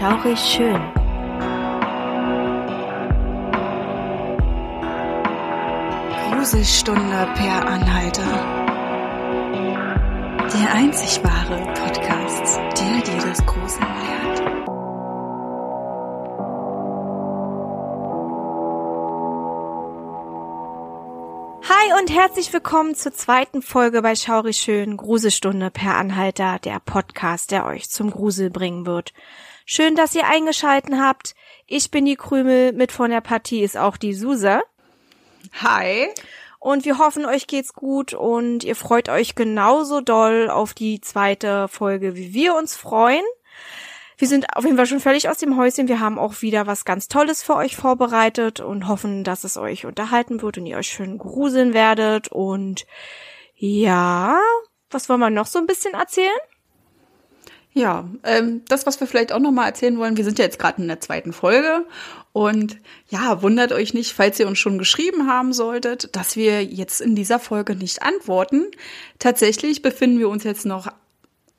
Schaurig schön. Gruselstunde per Anhalter. Der einzig wahre Podcast, der dir das Gruseln lehrt. Hi und herzlich willkommen zur zweiten Folge bei Schaurig Schön Gruselstunde per Anhalter, der Podcast, der euch zum Grusel bringen wird. Schön, dass ihr eingeschalten habt. Ich bin die Krümel, mit von der Partie ist auch die Suse. Hi. Und wir hoffen, euch geht's gut und ihr freut euch genauso doll auf die zweite Folge, wie wir uns freuen. Wir sind auf jeden Fall schon völlig aus dem Häuschen. Wir haben auch wieder was ganz Tolles für euch vorbereitet und hoffen, dass es euch unterhalten wird und ihr euch schön gruseln werdet. Und ja, was wollen wir noch so ein bisschen erzählen? Ja, ähm, das, was wir vielleicht auch nochmal erzählen wollen, wir sind ja jetzt gerade in der zweiten Folge und ja, wundert euch nicht, falls ihr uns schon geschrieben haben solltet, dass wir jetzt in dieser Folge nicht antworten. Tatsächlich befinden wir uns jetzt noch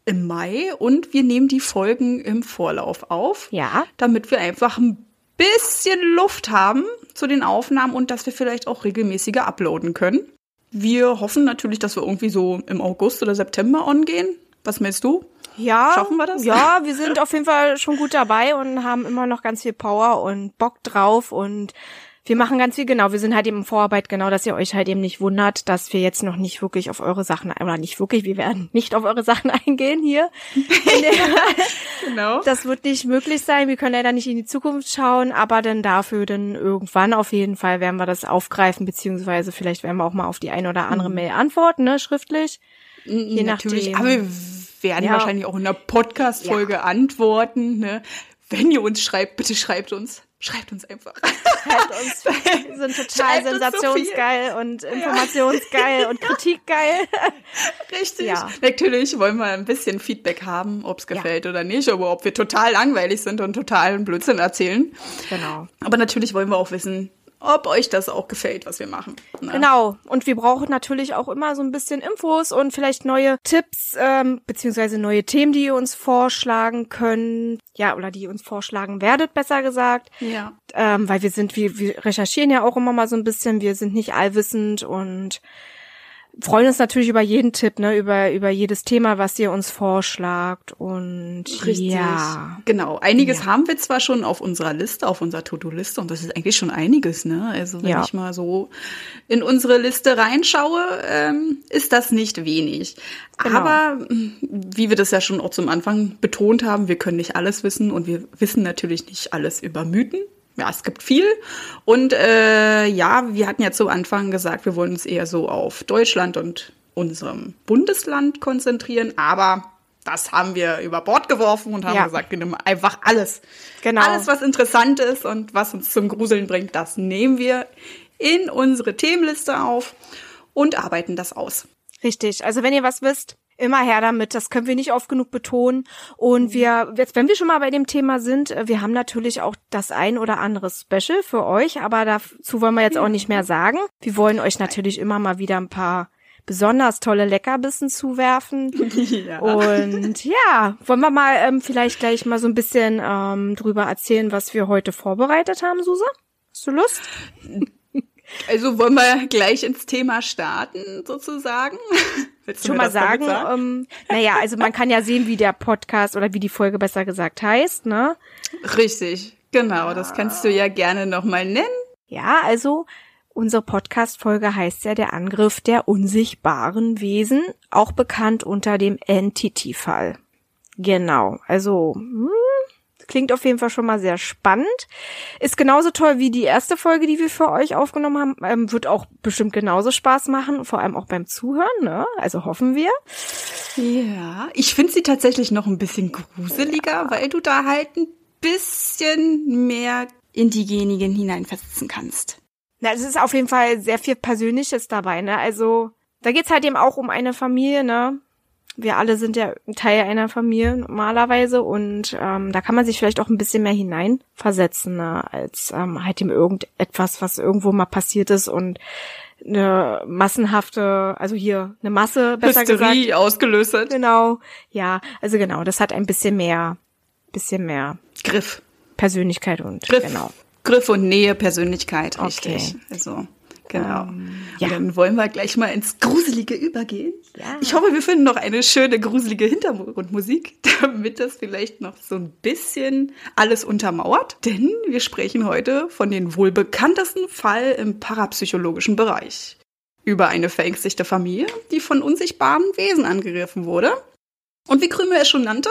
im Mai und wir nehmen die Folgen im Vorlauf auf. Ja. Damit wir einfach ein bisschen Luft haben zu den Aufnahmen und dass wir vielleicht auch regelmäßiger uploaden können. Wir hoffen natürlich, dass wir irgendwie so im August oder September ongehen. Was meinst du? Ja. Schaffen wir das? Ja, wir sind auf jeden Fall schon gut dabei und haben immer noch ganz viel Power und Bock drauf und wir machen ganz viel genau. Wir sind halt eben in Vorarbeit genau, dass ihr euch halt eben nicht wundert, dass wir jetzt noch nicht wirklich auf eure Sachen, oder nicht wirklich, wir werden nicht auf eure Sachen eingehen hier. genau. Das wird nicht möglich sein. Wir können leider nicht in die Zukunft schauen, aber dann dafür dann irgendwann auf jeden Fall werden wir das aufgreifen, beziehungsweise vielleicht werden wir auch mal auf die eine oder andere Mhm. Mail antworten, ne, schriftlich. Je Natürlich, nachdem. aber wir werden Ja. wahrscheinlich auch in einer Podcast-Folge antworten. Ne? Wenn ihr uns schreibt, bitte schreibt uns. Schreibt uns einfach. Schreibt uns. Wir sind total Schreibt uns so sensationsgeil und informationsgeil und kritikgeil. Richtig. Ja. Natürlich wollen wir ein bisschen Feedback haben, ob es gefällt oder nicht, aber ob wir total langweilig sind und totalen Blödsinn erzählen. Genau. Aber natürlich wollen wir auch wissen, ob euch das auch gefällt, was wir machen. Ne? Genau. Und wir brauchen natürlich auch immer so ein bisschen Infos und vielleicht neue Tipps, ähm, beziehungsweise neue Themen, die ihr uns vorschlagen könnt. Ja, oder die ihr uns vorschlagen werdet, besser gesagt. Ja. Ähm, weil wir sind, wir, wir recherchieren ja auch immer mal so ein bisschen, wir sind nicht allwissend und freuen uns natürlich über jeden Tipp, ne, über, über jedes Thema, was ihr uns vorschlagt und Richtig. ja. Genau. Einiges Ja. haben wir zwar schon auf unserer Liste, auf unserer To-Do-Liste und das ist eigentlich schon einiges, ne? Also wenn Ja. ich mal so in unsere Liste reinschaue, ähm, ist das nicht wenig. Genau. Aber mh, wie wir das ja schon auch zum Anfang betont haben, wir können nicht alles wissen und wir wissen natürlich nicht alles über Mythen. Ja, es gibt viel. Und äh, ja, wir hatten ja zu Anfang gesagt, wir wollen uns eher so auf Deutschland und unserem Bundesland konzentrieren, aber das haben wir über Bord geworfen und haben Ja. gesagt, wir nehmen einfach alles. Genau. Alles, was interessant ist und was uns zum Gruseln bringt, das nehmen wir in unsere Themenliste auf und arbeiten das aus. Richtig. Also wenn ihr was wisst, immer her damit. Das können wir nicht oft genug betonen. Und wir, jetzt, wenn wir schon mal bei dem Thema sind, äh, wir haben natürlich auch das ein oder andere Special für euch, aber dazu wollen wir jetzt auch nicht mehr sagen. Wir wollen euch natürlich immer mal wieder ein paar besonders tolle Leckerbissen zuwerfen. ja. Und ja, wollen wir mal ähm, vielleicht gleich mal so ein bisschen ähm, drüber erzählen, was wir heute vorbereitet haben, Suse? Hast du Lust? Also wollen wir gleich ins Thema starten, sozusagen? Willst du schon mal damit sagen, ähm, naja, also man kann ja sehen, wie der Podcast oder wie die Folge besser gesagt heißt, ne? Richtig, genau. Das kannst du ja gerne nochmal nennen. Ja, also unsere Podcast-Folge heißt ja der Angriff der unsichtbaren Wesen, auch bekannt unter dem Entity-Fall. Genau, also hm, klingt auf jeden Fall schon mal sehr spannend. Ist genauso toll wie die erste Folge, die wir für euch aufgenommen haben. Ähm, wird auch bestimmt genauso Spaß machen, vor allem auch beim Zuhören, ne? Also hoffen wir. Ja, ich finde sie tatsächlich noch ein bisschen gruseliger, weil du da halt ein bisschen mehr in diejenigen hineinversetzen kannst. Na, es ist auf jeden Fall sehr viel Persönliches dabei, ne? Also, da geht's halt eben auch um eine Familie, ne? Wir alle sind ja Teil einer Familie normalerweise und ähm, da kann man sich vielleicht auch ein bisschen mehr hineinversetzen, ne? als ähm, halt eben irgendetwas, was irgendwo mal passiert ist und eine massenhafte, also hier eine Masse, besser Hysterie gesagt. ausgelöst hat. Genau, ja, also genau, das hat ein bisschen mehr, bisschen mehr Griff. Persönlichkeit und Griff. genau. Griff und Nähe, Persönlichkeit, richtig. Okay. Also, genau. Ähm, ja. Dann wollen wir gleich mal ins Gruselige übergehen. Ja. Ich hoffe, wir finden noch eine schöne, gruselige Hintergrundmusik, damit das vielleicht noch so ein bisschen alles untermauert. Denn wir sprechen heute von dem wohl bekanntesten Fall im parapsychologischen Bereich. Über eine verängstigte Familie, die von unsichtbaren Wesen angegriffen wurde. Und wie Krümel es schon nannte,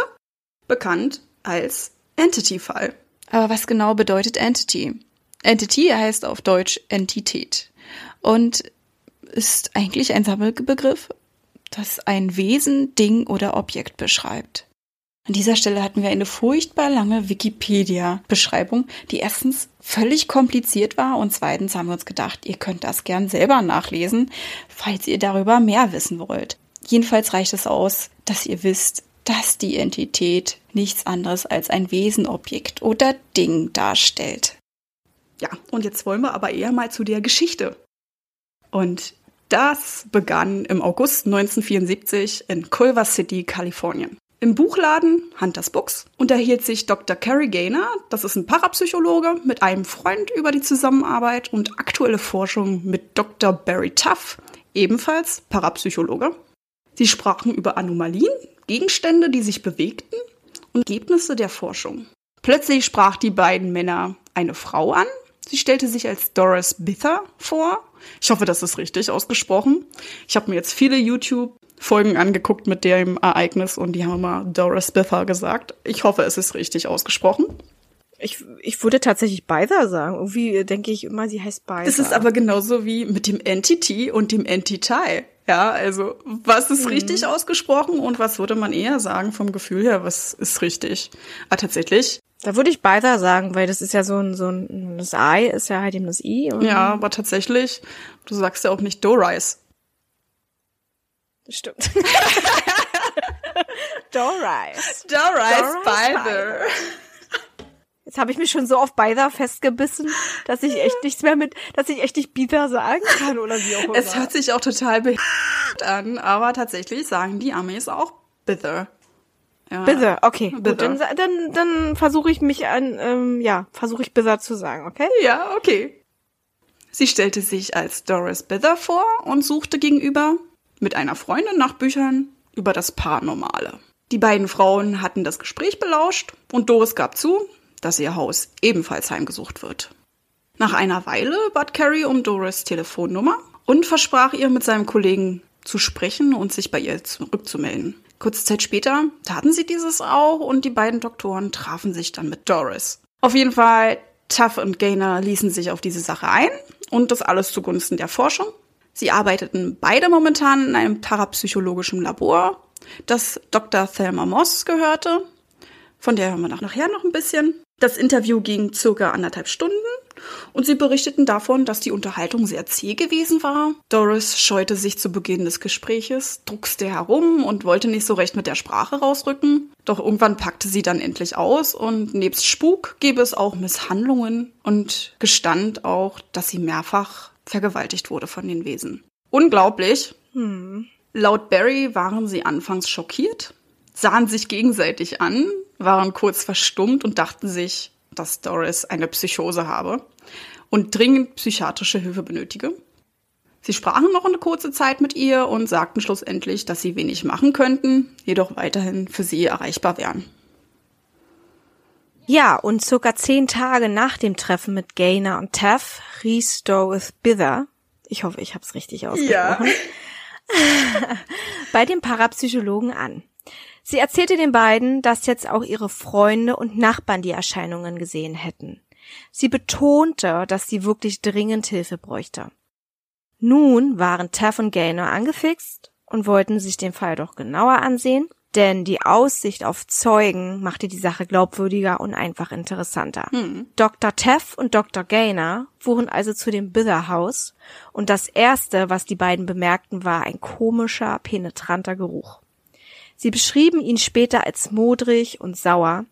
bekannt als Entity-Fall. Aber was genau bedeutet Entity? Entity heißt auf Deutsch Entität und ist eigentlich ein Sammelbegriff, das ein Wesen, Ding oder Objekt beschreibt. An dieser Stelle hatten wir eine furchtbar lange Wikipedia-Beschreibung, die erstens völlig kompliziert war und zweitens haben wir uns gedacht, ihr könnt das gern selber nachlesen, falls ihr darüber mehr wissen wollt. Jedenfalls reicht es aus, dass ihr wisst, dass die Entität nichts anderes als ein Wesenobjekt oder Ding darstellt. Ja, und jetzt wollen wir aber eher mal zu der Geschichte. Und das begann im August 1974 in Culver City, Kalifornien. Im Buchladen Hunters Books unterhielt sich Dr. Cary Gaynor, das ist ein Parapsychologe, mit einem Freund über die Zusammenarbeit und aktuelle Forschung mit Dr. Barry Tuff, ebenfalls Parapsychologe. Sie sprachen über Anomalien, Gegenstände, die sich bewegten und Ergebnisse der Forschung. Plötzlich sprach die beiden Männer eine Frau an. Sie stellte sich als Doris Bither vor. Ich hoffe, das ist richtig ausgesprochen. Ich habe mir jetzt viele YouTube-Folgen angeguckt mit dem Ereignis und die haben immer Doris Bither gesagt. Ich hoffe, es ist richtig ausgesprochen. Ich, ich würde tatsächlich Beiser sagen. Irgendwie denke ich immer, sie heißt Beiser. Es ist aber genauso wie mit dem Entity und dem Entity. Ja, also was ist richtig ausgesprochen und was würde man eher sagen vom Gefühl her, was ist richtig? Aber tatsächlich, Da würde ich Beiser sagen, weil das ist ja so ein, so ein, das I ist ja halt eben das I. Ja, aber tatsächlich, du sagst ja auch nicht Doris. Das stimmt. Doris. Doris Bither. Jetzt habe ich mich schon so auf Beiser festgebissen, dass ich echt nichts mehr mit, dass ich echt nicht Bither sagen kann oder wie auch immer. Es hört sich auch total behindert an, aber tatsächlich sagen die Amis auch Bither. Ja. Bither, okay. Gut, Bither. dann, dann, dann versuche ich mich an, ähm, ja, versuche ich Bither zu sagen, okay? Ja, okay. Sie stellte sich als Doris Bither vor und suchte gegenüber mit einer Freundin nach Büchern über das Paranormale. Die beiden Frauen hatten das Gespräch belauscht und Doris gab zu, dass ihr Haus ebenfalls heimgesucht wird. Nach einer Weile bat Carrie um Doris Telefonnummer und versprach ihr, mit seinem Kollegen zu sprechen und sich bei ihr zurückzumelden. Kurze Zeit später taten sie dieses auch und die beiden Doktoren trafen sich dann mit Doris. Auf jeden Fall, Tuff und Gaynor ließen sich auf diese Sache ein und das alles zugunsten der Forschung. Sie arbeiteten beide momentan in einem parapsychologischen Labor, das Dr. Thelma Moss gehörte. Von der hören wir nachher noch ein bisschen. Das Interview ging circa anderthalb Stunden und sie berichteten davon, dass die Unterhaltung sehr zäh gewesen war. Doris scheute sich zu Beginn des Gespräches, druckste herum und wollte nicht so recht mit der Sprache rausrücken. Doch irgendwann packte sie dann endlich aus und nebst Spuk gäbe es auch Misshandlungen und gestand auch, dass sie mehrfach vergewaltigt wurde von den Wesen. Unglaublich. Laut Barry waren sie anfangs schockiert, sahen sich gegenseitig an, waren kurz verstummt und dachten sich, dass Doris eine Psychose habe und dringend psychiatrische Hilfe benötige. Sie sprachen noch eine kurze Zeit mit ihr und sagten schlussendlich, dass sie wenig machen könnten, jedoch weiterhin für sie erreichbar wären. Ja, und circa zehn Tage nach dem Treffen mit Gaynor und Taff rief Doris Bither, ich hoffe, ich habe es richtig ausgesprochen, bei dem Parapsychologen an. Sie erzählte den beiden, dass jetzt auch ihre Freunde und Nachbarn die Erscheinungen gesehen hätten. Sie betonte, dass sie wirklich dringend Hilfe bräuchte. Nun waren Taff und Gaynor angefixt und wollten sich den Fall doch genauer ansehen, denn die Aussicht auf Zeugen machte die Sache glaubwürdiger und einfach interessanter. Dr. Taff und Dr. Gaynor fuhren also zu dem Bither Haus und das erste, was die beiden bemerkten, war ein komischer, penetranter Geruch. Sie beschrieben ihn später als modrig und sauer.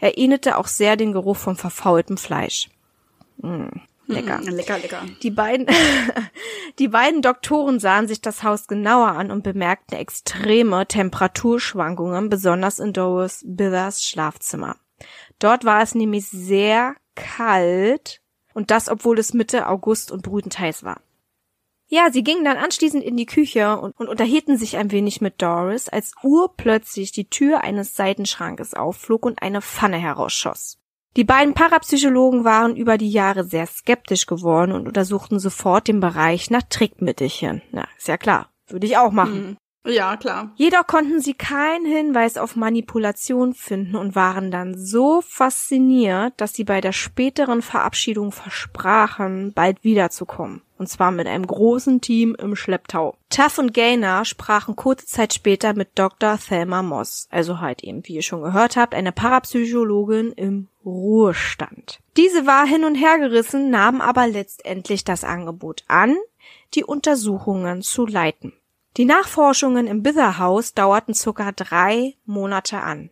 Er ähnelte auch sehr den Geruch von verfaultem Fleisch. Mm, lecker. Mm, lecker, lecker. Die beiden, die beiden Doktoren sahen sich das Haus genauer an und bemerkten extreme Temperaturschwankungen, besonders in Doris Bithers Schlafzimmer. Dort war es nämlich sehr kalt und das, obwohl es Mitte August und brütend heiß war. Ja, sie gingen dann anschließend in die Küche und, und unterhielten sich ein wenig mit Doris, als urplötzlich die Tür eines Seitenschrankes aufflog und eine Pfanne herausschoss. Die beiden Parapsychologen waren über die Jahre sehr skeptisch geworden und untersuchten sofort den Bereich nach Trickmittelchen. Na, ist ja klar. Würde ich auch machen. Mhm. Ja, klar. Jedoch konnten sie keinen Hinweis auf Manipulation finden und waren dann so fasziniert, dass sie bei der späteren Verabschiedung versprachen, bald wiederzukommen. Und zwar mit einem großen Team im Schlepptau. Tuff und Gaynor sprachen kurze Zeit später mit Dr. Thelma Moss, also halt eben, wie ihr schon gehört habt, eine Parapsychologin im Ruhestand. Diese war hin und her gerissen, nahm aber letztendlich das Angebot an, die Untersuchungen zu leiten. Die Nachforschungen im Bitherhaus dauerten circa drei Monate an.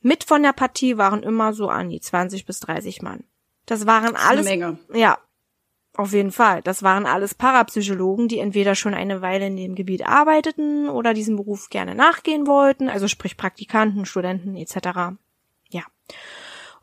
Mit von der Partie waren immer so an die 20 bis 30 Mann. Das waren Das alles. eine Menge. Ja, auf jeden Fall. Das waren alles Parapsychologen, die entweder schon eine Weile in dem Gebiet arbeiteten oder diesem Beruf gerne nachgehen wollten, also sprich Praktikanten, Studenten etc. Ja.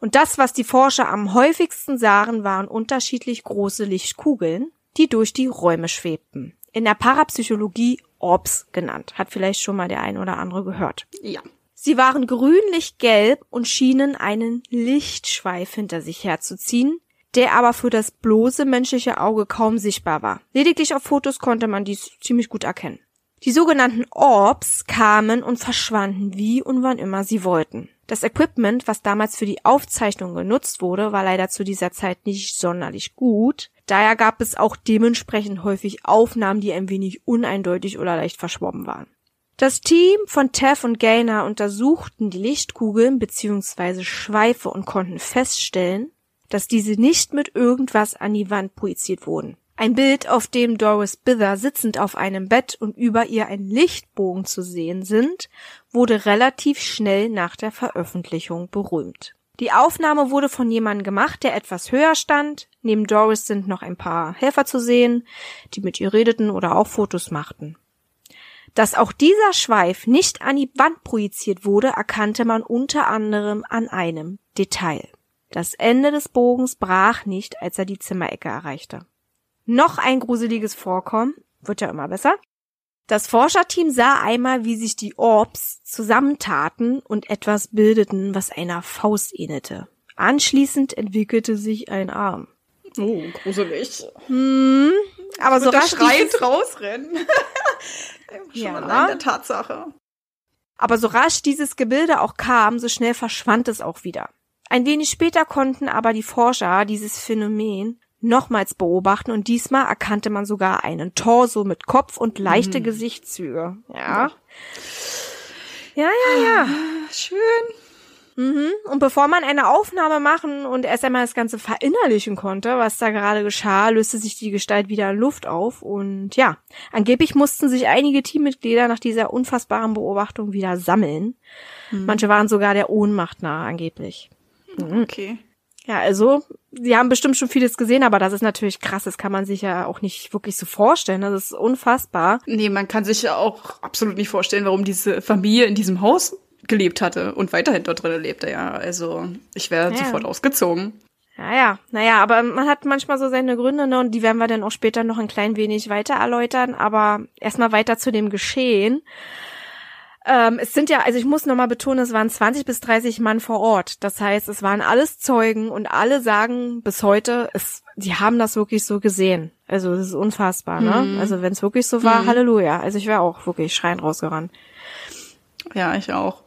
Und das, was die Forscher am häufigsten sahen, waren unterschiedlich große Lichtkugeln, die durch die Räume schwebten. In der Parapsychologie Orbs genannt. Hat vielleicht schon mal der ein oder andere gehört. Ja. Sie waren grünlich-gelb und schienen einen Lichtschweif hinter sich herzuziehen, der aber für das bloße menschliche Auge kaum sichtbar war. Lediglich auf Fotos konnte man dies ziemlich gut erkennen. Die sogenannten Orbs kamen und verschwanden wie und wann immer sie wollten. Das Equipment, was damals für die Aufzeichnung genutzt wurde, war leider zu dieser Zeit nicht sonderlich gut. Daher gab es auch dementsprechend häufig Aufnahmen, die ein wenig uneindeutig oder leicht verschwommen waren. Das Team von Tev und Gaynor untersuchten die Lichtkugeln bzw. Schweife und konnten feststellen, dass diese nicht mit irgendwas an die Wand projiziert wurden. Ein Bild, auf dem Doris Bither sitzend auf einem Bett und über ihr ein Lichtbogen zu sehen sind, wurde relativ schnell nach der Veröffentlichung berühmt. Die Aufnahme wurde von jemandem gemacht, der etwas höher stand. Neben Doris sind noch ein paar Helfer zu sehen, die mit ihr redeten oder auch Fotos machten. Dass auch dieser Schweif nicht an die Wand projiziert wurde, erkannte man unter anderem an einem Detail. Das Ende des Bogens brach nicht, als er die Zimmerecke erreichte. Noch ein gruseliges Vorkommen, wird ja immer besser. Das Forscherteam sah einmal, wie sich die Orbs zusammentaten und etwas bildeten, was einer Faust ähnelte. Anschließend entwickelte sich ein Arm. Oh, gruselig. Hm, aber so rasch schreiend dieses, rausrennen. Schon Ja. allein der Tatsache. aber so rasch dieses Gebilde auch kam, so schnell verschwand es auch wieder. Ein wenig später konnten aber die Forscher dieses Phänomen nochmals beobachten und diesmal erkannte man sogar einen Torso mit Kopf und leichte Gesichtszüge. Ja. Ja, ja, ja. Schön. Mhm. Und bevor man eine Aufnahme machen und erst einmal das Ganze verinnerlichen konnte, was da gerade geschah, löste sich die Gestalt wieder in Luft auf. Und ja, angeblich mussten sich einige Teammitglieder nach dieser unfassbaren Beobachtung wieder sammeln. Manche waren sogar der Ohnmacht nahe, angeblich. Okay. Ja, also, sie haben bestimmt schon vieles gesehen, aber das ist natürlich krass. Das kann man sich ja auch nicht wirklich so vorstellen. Das ist unfassbar. Nee, man kann sich ja auch absolut nicht vorstellen, warum diese Familie in diesem Haus gelebt hatte und weiterhin dort drin lebte, ja. Also, ich wäre Ja. sofort ausgezogen. Ja, ja, naja, aber man hat manchmal so seine Gründe, ne, und die werden wir dann auch später noch ein klein wenig weiter erläutern, aber erstmal weiter zu dem Geschehen. Ähm, es sind ja, also ich muss nochmal betonen, es waren 20 bis 30 Mann vor Ort. Das heißt, es waren alles Zeugen und alle sagen bis heute, es, die haben das wirklich so gesehen. Also das ist unfassbar, ne? Also wenn es wirklich so war, Halleluja. Also ich wäre auch wirklich schreiend rausgerannt. Ja, ich auch.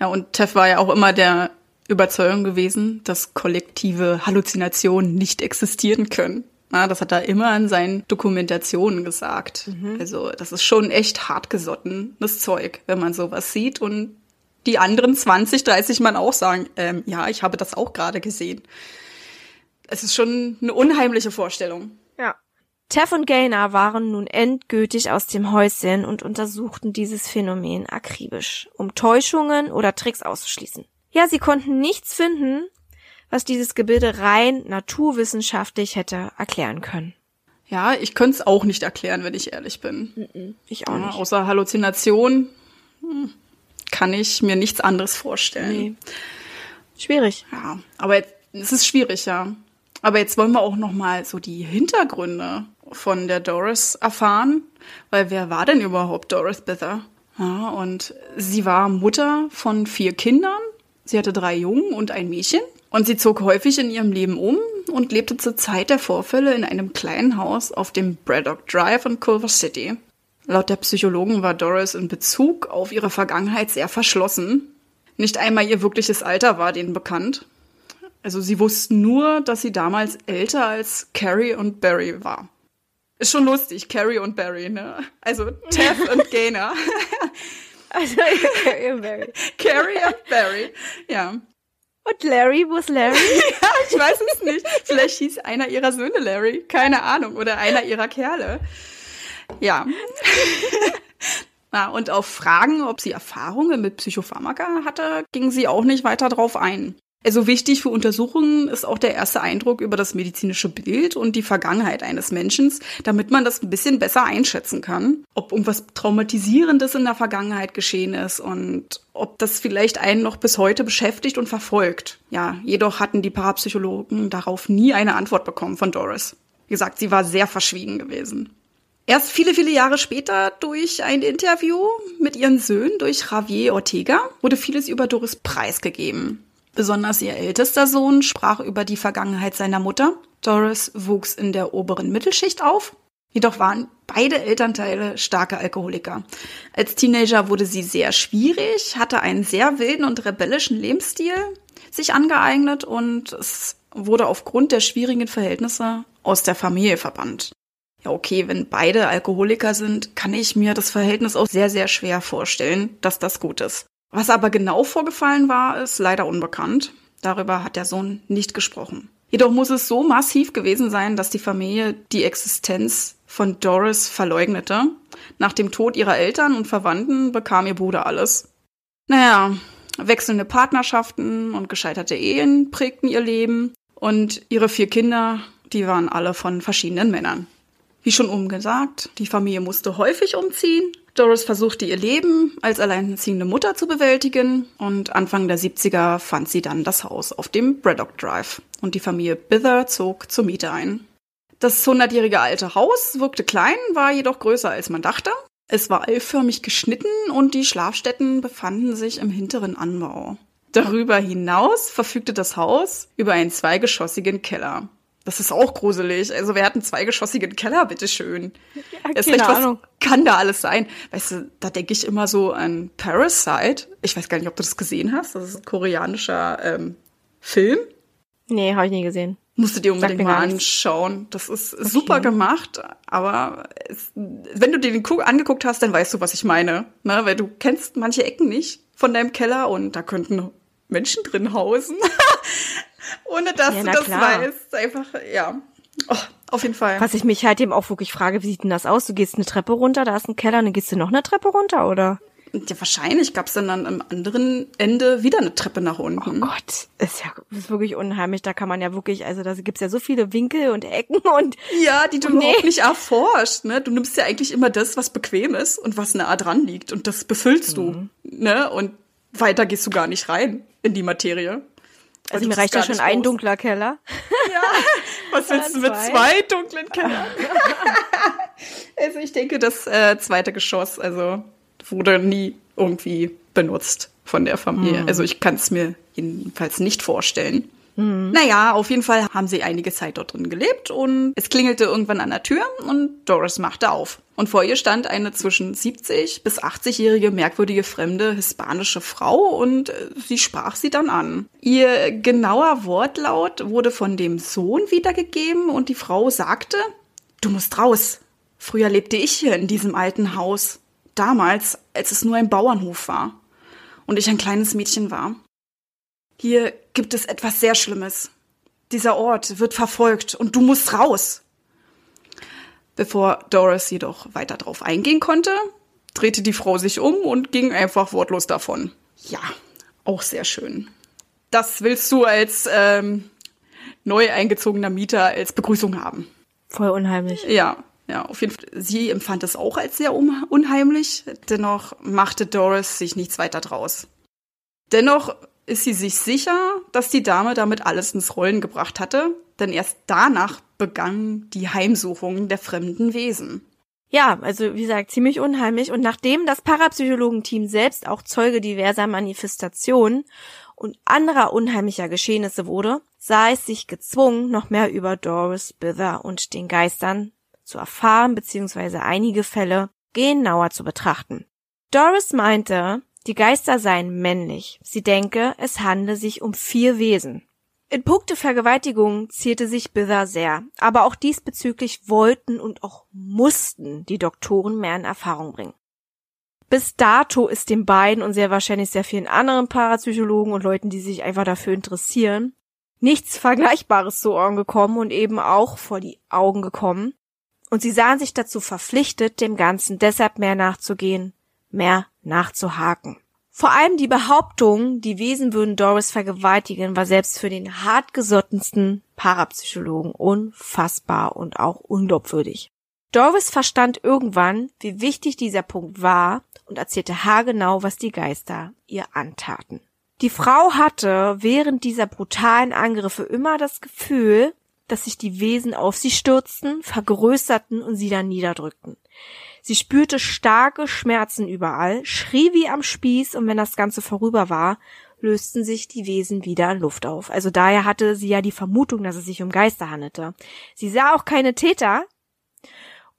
Ja, und Tev war ja auch immer der Überzeugung gewesen, dass kollektive Halluzinationen nicht existieren können. Na, das hat er immer in seinen Dokumentationen gesagt. Also, das ist schon echt hartgesottenes Zeug, wenn man sowas sieht und die anderen 20, 30 Mann auch sagen, ähm, ja, ich habe das auch gerade gesehen. Es ist schon eine unheimliche Vorstellung. Ja. Teff und Gaynor waren nun endgültig aus dem Häuschen und untersuchten dieses Phänomen akribisch, um Täuschungen oder Tricks auszuschließen. Ja, sie konnten nichts finden, was dieses Gebilde rein naturwissenschaftlich hätte erklären können. Ja, ich könnte es auch nicht erklären, wenn ich ehrlich bin. Ich auch Ja, nicht. außer Halluzination hm, kann ich mir nichts anderes vorstellen. Nee. Schwierig. Ja, aber jetzt, es ist schwierig, ja. Aber jetzt wollen wir auch noch mal so die Hintergründe von der Doris erfahren, weil wer war denn überhaupt Doris Bither? Ja, und sie war Mutter von vier Kindern. Sie hatte drei Jungen und ein Mädchen. Und sie zog häufig in ihrem Leben um und lebte zur Zeit der Vorfälle in einem kleinen Haus auf dem Braddock Drive in Culver City. Laut der Psychologen war Doris in Bezug auf ihre Vergangenheit sehr verschlossen. Nicht einmal ihr wirkliches Alter war denen bekannt. Also sie wussten nur, dass sie damals älter als Carrie und Barry war. Ist schon lustig, Carrie und Barry, ne? Also Tev und Gainer. Also Carrie und Barry. Carrie und Barry, ja. Und Larry, wo ist Larry? ja, ich weiß es nicht. Vielleicht hieß einer ihrer Söhne Larry, keine Ahnung, oder einer ihrer Kerle. Ja. Na, und auf Fragen, ob sie Erfahrungen mit Psychopharmaka hatte, ging sie auch nicht weiter drauf ein. Also wichtig für Untersuchungen ist auch der erste Eindruck über das medizinische Bild und die Vergangenheit eines Menschen, damit man das ein bisschen besser einschätzen kann, ob irgendwas Traumatisierendes in der Vergangenheit geschehen ist und ob das vielleicht einen noch bis heute beschäftigt und verfolgt. Ja, jedoch hatten die Parapsychologen darauf nie eine Antwort bekommen von Doris. Wie gesagt, sie war sehr verschwiegen gewesen. Erst viele, viele Jahre später durch ein Interview mit ihren Söhnen durch Javier Ortega wurde vieles über Doris preisgegeben. Besonders ihr ältester Sohn sprach über die Vergangenheit seiner Mutter. Doris wuchs in der oberen Mittelschicht auf. Jedoch waren beide Elternteile starke Alkoholiker. Als Teenager wurde sie sehr schwierig, hatte einen sehr wilden und rebellischen Lebensstil sich angeeignet und es wurde aufgrund der schwierigen Verhältnisse aus der Familie verbannt. Ja, okay, wenn beide Alkoholiker sind, kann ich mir das Verhältnis auch sehr, sehr schwer vorstellen, dass das gut ist. Was aber genau vorgefallen war, ist leider unbekannt. Darüber hat der Sohn nicht gesprochen. Jedoch muss es so massiv gewesen sein, dass die Familie die Existenz von Doris verleugnete. Nach dem Tod ihrer Eltern und Verwandten bekam ihr Bruder alles. Naja, wechselnde Partnerschaften und gescheiterte Ehen prägten ihr Leben und ihre vier Kinder, die waren alle von verschiedenen Männern. Wie schon oben gesagt, die Familie musste häufig umziehen Doris versuchte ihr Leben als alleinerziehende Mutter zu bewältigen und Anfang der 70er fand sie dann das Haus auf dem Braddock Drive und die Familie Bither zog zur Miete ein. Das hundertjährige alte Haus wirkte klein, war jedoch größer als man dachte. Es war eiförmig geschnitten und die Schlafstätten befanden sich im hinteren Anbau. Darüber hinaus verfügte das Haus über einen zweigeschossigen Keller. Das ist auch gruselig. Also wir hatten zweigeschossigen Keller, bitteschön. Ja, keine recht, Ahnung. Was kann da alles sein? Weißt du, da denke ich immer so an Parasite. Ich weiß gar nicht, ob du das gesehen hast. Das ist ein koreanischer ähm, Film. Nee, habe ich nie gesehen. Musst du dir unbedingt mal anschauen. Das ist okay. super gemacht, aber es, wenn du dir den angeguckt hast, dann weißt du, was ich meine. Ne? Weil du kennst manche Ecken nicht von deinem Keller und da könnten Menschen drin hausen. Ohne dass ja, du das klar. weißt. Einfach, ja. Oh, auf jeden Fall. Was ich mich halt eben auch wirklich frage, wie sieht denn das aus? Du gehst eine Treppe runter, da ist ein Keller, dann gehst du noch eine Treppe runter, oder? Ja, wahrscheinlich gab es dann, dann am anderen Ende wieder eine Treppe nach unten. Oh Gott, ist ja ist wirklich unheimlich. Da kann man ja wirklich, also da gibt's ja so viele Winkel und Ecken und. Ja, die du nee. überhaupt nicht erforscht. Ne? Du nimmst ja eigentlich immer das, was bequem ist und was nah dran liegt. Und das befüllst mhm. du. Ne? Und weiter gehst du gar nicht rein in die Materie. Also mir reicht ja schon ein dunkler Keller. Ja, was willst du mit zwei dunklen Kellern? also ich denke, das äh, zweite Geschoss, also wurde nie irgendwie benutzt von der Familie. Hm. Also ich kann es mir jedenfalls nicht vorstellen. Mhm. Naja, auf jeden Fall haben sie einige Zeit dort drin gelebt und es klingelte irgendwann an der Tür und Doris machte auf. Und vor ihr stand eine zwischen 70 bis 80-jährige merkwürdige fremde hispanische Frau und äh, sie sprach sie dann an. Ihr genauer Wortlaut wurde von dem Sohn wiedergegeben und die Frau sagte, du musst raus. Früher lebte ich hier in diesem alten Haus. Damals, als es nur ein Bauernhof war und ich ein kleines Mädchen war. Hier gibt es etwas sehr Schlimmes. Dieser Ort wird verfolgt und du musst raus. Bevor Doris jedoch weiter drauf eingehen konnte, drehte die Frau sich um und ging einfach wortlos davon. Ja, auch sehr schön. Das willst du als ähm, neu eingezogener Mieter als Begrüßung haben. Voll unheimlich. Ja, ja, auf jeden Fall. Sie empfand es auch als sehr unheimlich. Dennoch machte Doris sich nichts weiter draus. Dennoch ist sie sich sicher, dass die Dame damit alles ins Rollen gebracht hatte, denn erst danach begann die Heimsuchung der fremden Wesen. Ja, also wie gesagt, ziemlich unheimlich. Und nachdem das Parapsychologenteam selbst auch Zeuge diverser Manifestationen und anderer unheimlicher Geschehnisse wurde, sah es sich gezwungen, noch mehr über Doris Bither und den Geistern zu erfahren, beziehungsweise einige Fälle genauer zu betrachten. Doris meinte, die Geister seien männlich. Sie denke, es handle sich um vier Wesen. In puncto Vergewaltigung zierte sich Bither sehr, aber auch diesbezüglich wollten und auch mussten die Doktoren mehr in Erfahrung bringen. Bis dato ist den beiden und sehr wahrscheinlich sehr vielen anderen Parapsychologen und Leuten, die sich einfach dafür interessieren, nichts Vergleichbares zu Ohren gekommen und eben auch vor die Augen gekommen. Und sie sahen sich dazu verpflichtet, dem Ganzen deshalb mehr nachzugehen, mehr nachzuhaken. Vor allem die Behauptung, die Wesen würden Doris vergewaltigen, war selbst für den hartgesottensten Parapsychologen unfassbar und auch unglaubwürdig. Doris verstand irgendwann, wie wichtig dieser Punkt war und erzählte haargenau, was die Geister ihr antaten. Die Frau hatte während dieser brutalen Angriffe immer das Gefühl, dass sich die Wesen auf sie stürzten, vergrößerten und sie dann niederdrückten. Sie spürte starke Schmerzen überall, schrie wie am Spieß und wenn das Ganze vorüber war, lösten sich die Wesen wieder in Luft auf. Also daher hatte sie ja die Vermutung, dass es sich um Geister handelte. Sie sah auch keine Täter,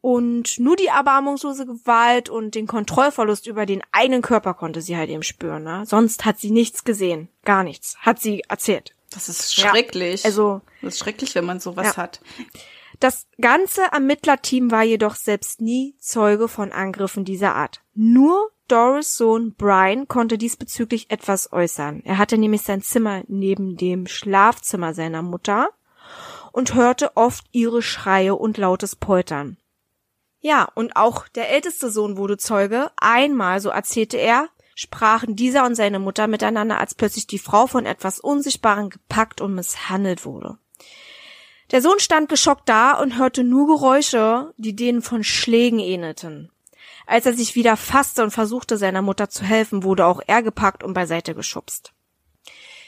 und nur die erbarmungslose Gewalt und den Kontrollverlust über den eigenen Körper konnte sie halt eben spüren. Ne? Sonst hat sie nichts gesehen. Gar nichts. Hat sie erzählt. Das ist schrecklich. Ja, also. Das ist schrecklich, wenn man sowas ja. hat. Das ganze Ermittlerteam war jedoch selbst nie Zeuge von Angriffen dieser Art. Nur Doris Sohn Brian konnte diesbezüglich etwas äußern. Er hatte nämlich sein Zimmer neben dem Schlafzimmer seiner Mutter und hörte oft ihre Schreie und lautes Poltern. Ja, und auch der älteste Sohn wurde Zeuge. Einmal, so erzählte er, sprachen dieser und seine Mutter miteinander, als plötzlich die Frau von etwas Unsichtbarem gepackt und misshandelt wurde. Der Sohn stand geschockt da und hörte nur Geräusche, die denen von Schlägen ähnelten. Als er sich wieder fasste und versuchte, seiner Mutter zu helfen, wurde auch er gepackt und beiseite geschubst.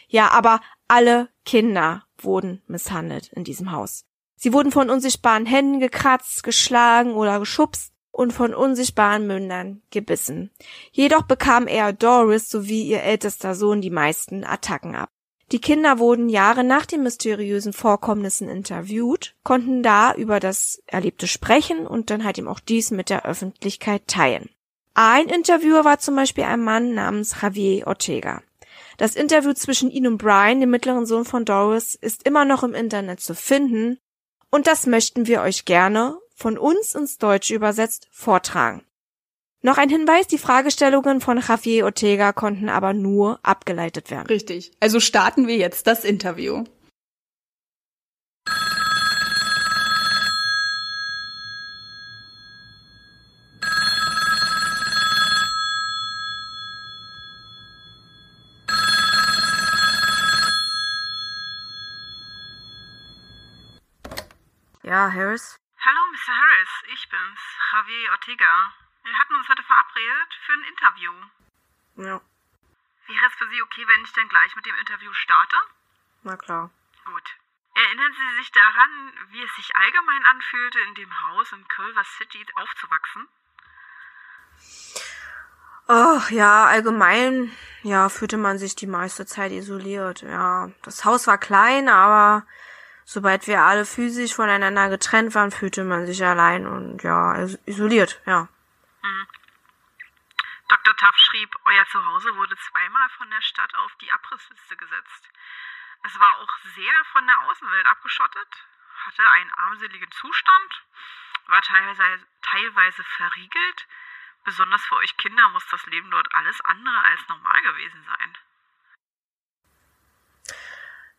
Ja, aber alle Kinder wurden misshandelt in diesem Haus. Sie wurden von unsichtbaren Händen gekratzt, geschlagen oder geschubst und von unsichtbaren Mündern gebissen. Jedoch bekam er Doris sowie ihr ältester Sohn die meisten Attacken ab. Die Kinder wurden Jahre nach den mysteriösen Vorkommnissen interviewt, konnten da über das Erlebte sprechen und dann halt eben auch dies mit der Öffentlichkeit teilen. Ein Interviewer war zum Beispiel ein Mann namens Javier Ortega. Das Interview zwischen ihm und Brian, dem mittleren Sohn von Doris, ist immer noch im Internet zu finden und das möchten wir euch gerne, von uns ins Deutsche übersetzt, vortragen. Noch ein Hinweis, die Fragestellungen von Javier Ortega konnten aber nur abgeleitet werden. Richtig. Also starten wir jetzt das Interview. Ja, Harris? Hallo, Mr. Harris, ich bin's, Javier Ortega. Wir hatten uns heute verabredet für ein Interview. Ja, Wäre es für Sie okay, wenn ich dann gleich mit dem Interview starte? na klar. Gut. Erinnern Sie sich daran, wie es sich allgemein anfühlte, in dem Haus in Culver City aufzuwachsen? Ach ja, allgemein, ja, fühlte man sich die meiste Zeit isoliert. Ja, das Haus war klein, aber sobald wir alle physisch voneinander getrennt waren, fühlte man sich allein und ja, is- isoliert, ja. Dr. Tuff schrieb, euer Zuhause wurde zweimal von der Stadt auf die Abrissliste gesetzt. Es war auch sehr von der Außenwelt abgeschottet, hatte einen armseligen Zustand, war teilweise, teilweise verriegelt. Besonders für euch Kinder muss das Leben dort alles andere als normal gewesen sein.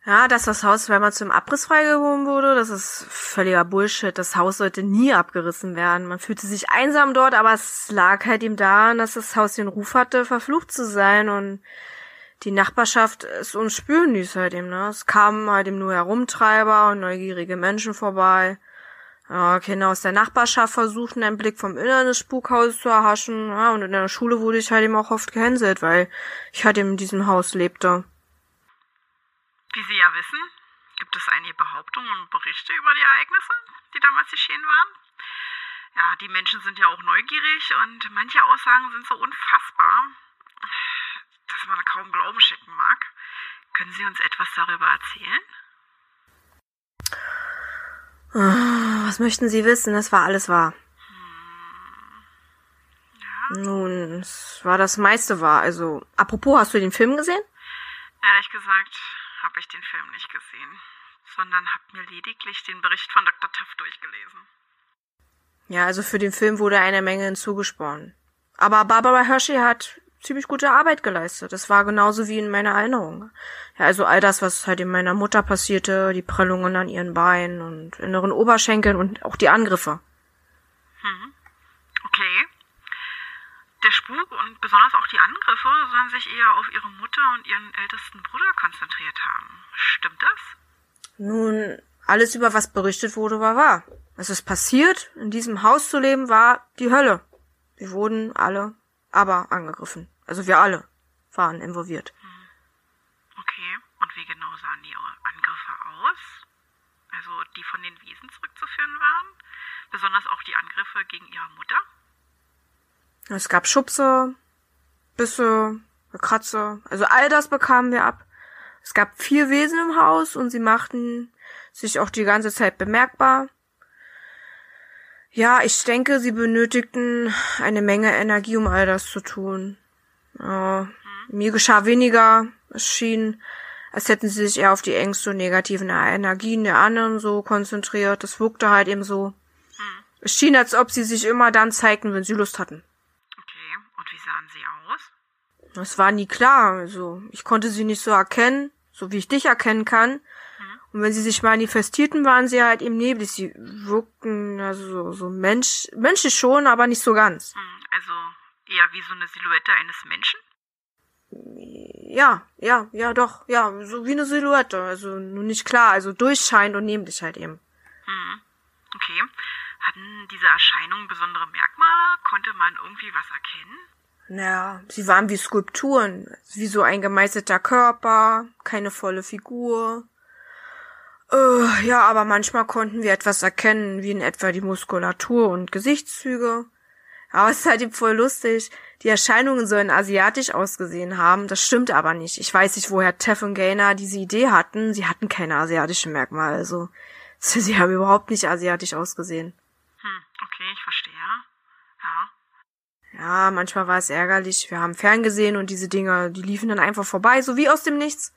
Ja, dass das Haus zweimal zum Abriss freigehoben wurde, das ist völliger Bullshit. Das Haus sollte nie abgerissen werden. Man fühlte sich einsam dort, aber es lag halt ihm daran, dass das Haus den Ruf hatte, verflucht zu sein und die Nachbarschaft es uns spüren ließ halt eben, ne. Es kamen halt eben nur Herumtreiber und neugierige Menschen vorbei. Ja, Kinder aus der Nachbarschaft versuchten einen Blick vom Innern des Spukhauses zu erhaschen, ja, und in der Schule wurde ich halt eben auch oft gehänselt, weil ich halt eben in diesem Haus lebte. Wie Sie ja wissen, gibt es einige Behauptungen und Berichte über die Ereignisse, die damals geschehen waren. Ja, die Menschen sind ja auch neugierig und manche Aussagen sind so unfassbar, dass man kaum Glauben schenken mag. Können Sie uns etwas darüber erzählen? Ah, was möchten Sie wissen? Das war alles wahr. Ja. Nun, es war das meiste wahr. Also, apropos, hast du den Film gesehen? Ehrlich gesagt habe ich den Film nicht gesehen, sondern habe mir lediglich den Bericht von Dr. Tuff durchgelesen. Ja, also für den Film wurde eine Menge hinzugesponnen. Aber Barbara Hershey hat ziemlich gute Arbeit geleistet. Das war genauso wie in meiner Erinnerung. Ja, also all das, was halt in meiner Mutter passierte, die Prellungen an ihren Beinen und inneren Oberschenkeln und auch die Angriffe. Hm. Spuk und besonders auch die Angriffe sollen sich eher auf ihre Mutter und ihren ältesten Bruder konzentriert haben. Stimmt das? Nun, alles über was berichtet wurde, war wahr. Es ist passiert, in diesem Haus zu leben war die Hölle. Wir wurden alle aber angegriffen. Also wir alle waren involviert. Okay. Und wie genau sahen die Angriffe aus? Also die von den Wiesen zurückzuführen waren? Besonders auch die Angriffe gegen ihre Mutter? Es gab Schubse, Bisse, Kratze. Also all das bekamen wir ab. Es gab vier Wesen im Haus und sie machten sich auch die ganze Zeit bemerkbar. Ja, ich denke, sie benötigten eine Menge Energie, um all das zu tun. Ja, mir geschah weniger. Es schien, als hätten sie sich eher auf die Ängste und negativen Energien der anderen so konzentriert. Das wirkte halt eben so. Es schien, als ob sie sich immer dann zeigten, wenn sie Lust hatten. Okay. Und wie sahen sie aus? Das war nie klar. Also, ich konnte sie nicht so erkennen, so wie ich dich erkennen kann. Und wenn sie sich manifestierten, waren sie halt eben neblig. Sie wirkten also so, so Mensch, menschlich schon, aber nicht so ganz. Hm, Also eher wie so eine Silhouette eines Menschen? Ja, ja, ja, doch, ja, so wie eine Silhouette. Also nur nicht klar, also durchscheinend und neblig halt eben. Hm. Okay. Hatten diese Erscheinungen besondere Merkmale? Konnte man irgendwie was erkennen? Naja, sie waren wie Skulpturen, wie so ein gemeißelter Körper, keine volle Figur. Äh, ja, aber manchmal konnten wir etwas erkennen, wie in etwa die Muskulatur und Gesichtszüge. Aber es ist halt eben voll lustig. Die Erscheinungen sollen asiatisch ausgesehen haben. Das stimmt aber nicht. Ich weiß nicht, woher Teff und Gaynor diese Idee hatten. Sie hatten keine asiatischen Merkmale. Also, sie haben überhaupt nicht asiatisch ausgesehen. Hm, okay, ich verstehe. Ja. Ja, manchmal war es ärgerlich. Wir haben ferngesehen und diese Dinger, die liefen dann einfach vorbei, so wie aus dem Nichts.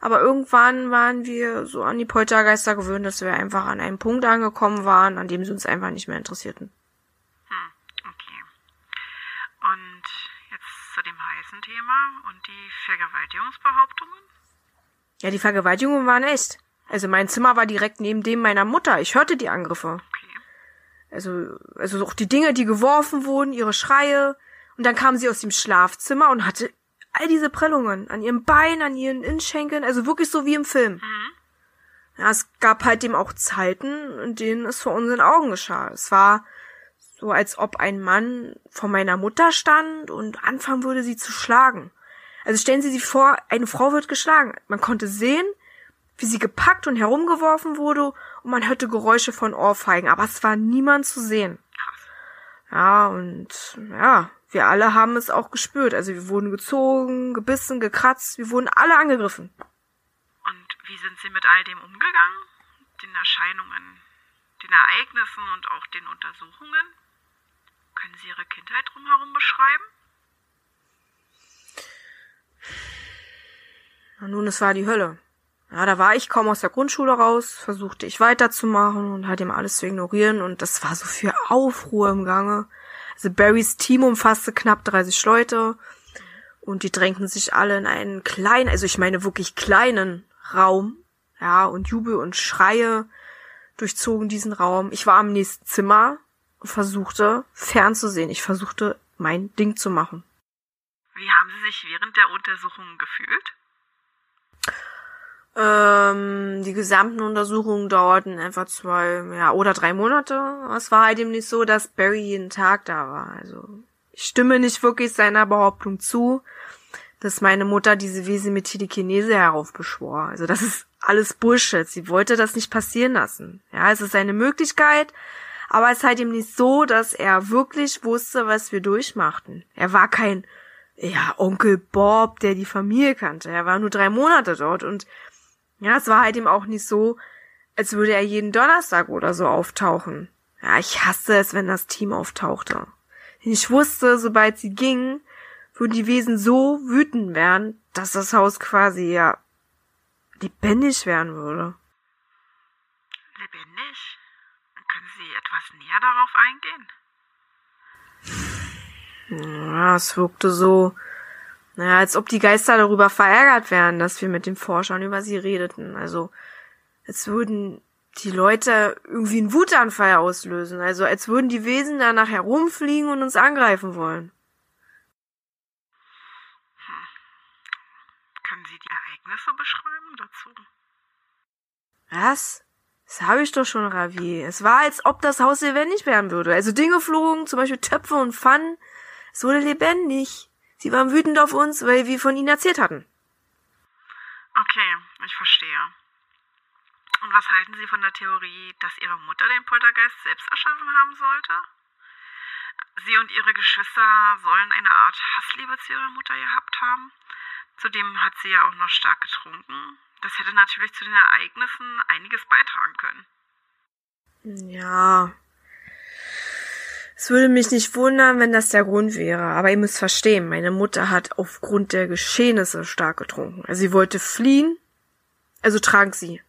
Aber irgendwann waren wir so an die Poltergeister gewöhnt, dass wir einfach an einem Punkt angekommen waren, an dem sie uns einfach nicht mehr interessierten. Hm, okay. Und jetzt zu dem heißen Thema und die Vergewaltigungsbehauptungen? Ja, die Vergewaltigungen waren echt. Also mein Zimmer war direkt neben dem meiner Mutter. Ich hörte die Angriffe. Also, also auch die Dinge, die geworfen wurden, ihre Schreie. Und dann kam sie aus dem Schlafzimmer und hatte all diese Prellungen an ihren Beinen, an ihren Innenschenkeln, also wirklich so wie im Film. Mhm. Ja, es gab halt eben auch Zeiten, in denen es vor unseren Augen geschah. Es war so, als ob ein Mann vor meiner Mutter stand und anfangen würde, sie zu schlagen. Also stellen Sie sich vor, eine Frau wird geschlagen. Man konnte sehen, wie sie gepackt und herumgeworfen wurde und man hörte Geräusche von Ohrfeigen, aber es war niemand zu sehen. Krass. Ja, und ja, wir alle haben es auch gespürt. Also wir wurden gezogen, gebissen, gekratzt, wir wurden alle angegriffen. Und wie sind Sie mit all dem umgegangen? Den Erscheinungen, den Ereignissen und auch den Untersuchungen? Können Sie Ihre Kindheit drumherum beschreiben? Und nun, es war die Hölle. Ja, da war ich kaum aus der Grundschule raus, versuchte ich weiterzumachen und halt eben alles zu ignorieren und das war so für Aufruhr im Gange. Also Barrys Team umfasste knapp 30 Leute und die drängten sich alle in einen kleinen, also ich meine wirklich kleinen Raum. Ja, und Jubel und Schreie durchzogen diesen Raum. Ich war am nächsten Zimmer und versuchte fernzusehen. Ich versuchte mein Ding zu machen. Wie haben Sie sich während der Untersuchungen gefühlt? Ähm, die gesamten Untersuchungen dauerten etwa zwei, ja, oder drei Monate. Es war halt eben nicht so, dass Barry jeden Tag da war. Also, ich stimme nicht wirklich seiner Behauptung zu, dass meine Mutter diese Wesen mit Telekinese heraufbeschwor. Also das ist alles Bullshit. Sie wollte das nicht passieren lassen. Ja, es ist eine Möglichkeit, aber es ist halt eben nicht so, dass er wirklich wusste, was wir durchmachten. Er war kein, ja, Onkel Bob, der die Familie kannte. Er war nur drei Monate dort und ja, es war halt eben auch nicht so, als würde er jeden Donnerstag oder so auftauchen. Ja, ich hasse es, wenn das Team auftauchte. Ich wusste, sobald sie ging, würden die Wesen so wütend werden, dass das Haus quasi ja lebendig werden würde. Lebendig? Können Sie etwas näher darauf eingehen? Ja, es wirkte so, naja, als ob die Geister darüber verärgert wären, dass wir mit den Forschern über sie redeten. Also, als würden die Leute irgendwie einen Wutanfall auslösen. Also, als würden die Wesen danach herumfliegen und uns angreifen wollen. Ereignisse beschreiben dazu? Was? Das habe ich doch schon, Ravi. Es war, als ob das Haus lebendig werden würde. Also Dinge flogen, zum Beispiel Töpfe und Pfannen. Es wurde lebendig. Sie waren wütend auf uns, weil wir von ihnen erzählt hatten. Okay, ich verstehe. Und was halten Sie von der Theorie, dass Ihre Mutter den Poltergeist selbst erschaffen haben sollte? Sie und Ihre Geschwister sollen eine Art Hassliebe zu Ihrer Mutter gehabt haben? Zudem hat sie ja auch noch stark getrunken. Das hätte natürlich zu den Ereignissen einiges beitragen können. Ja. Es würde mich nicht wundern, wenn das der Grund wäre. Aber ihr müsst verstehen, meine Mutter hat aufgrund der Geschehnisse stark getrunken. Also sie wollte fliehen, also trank sie.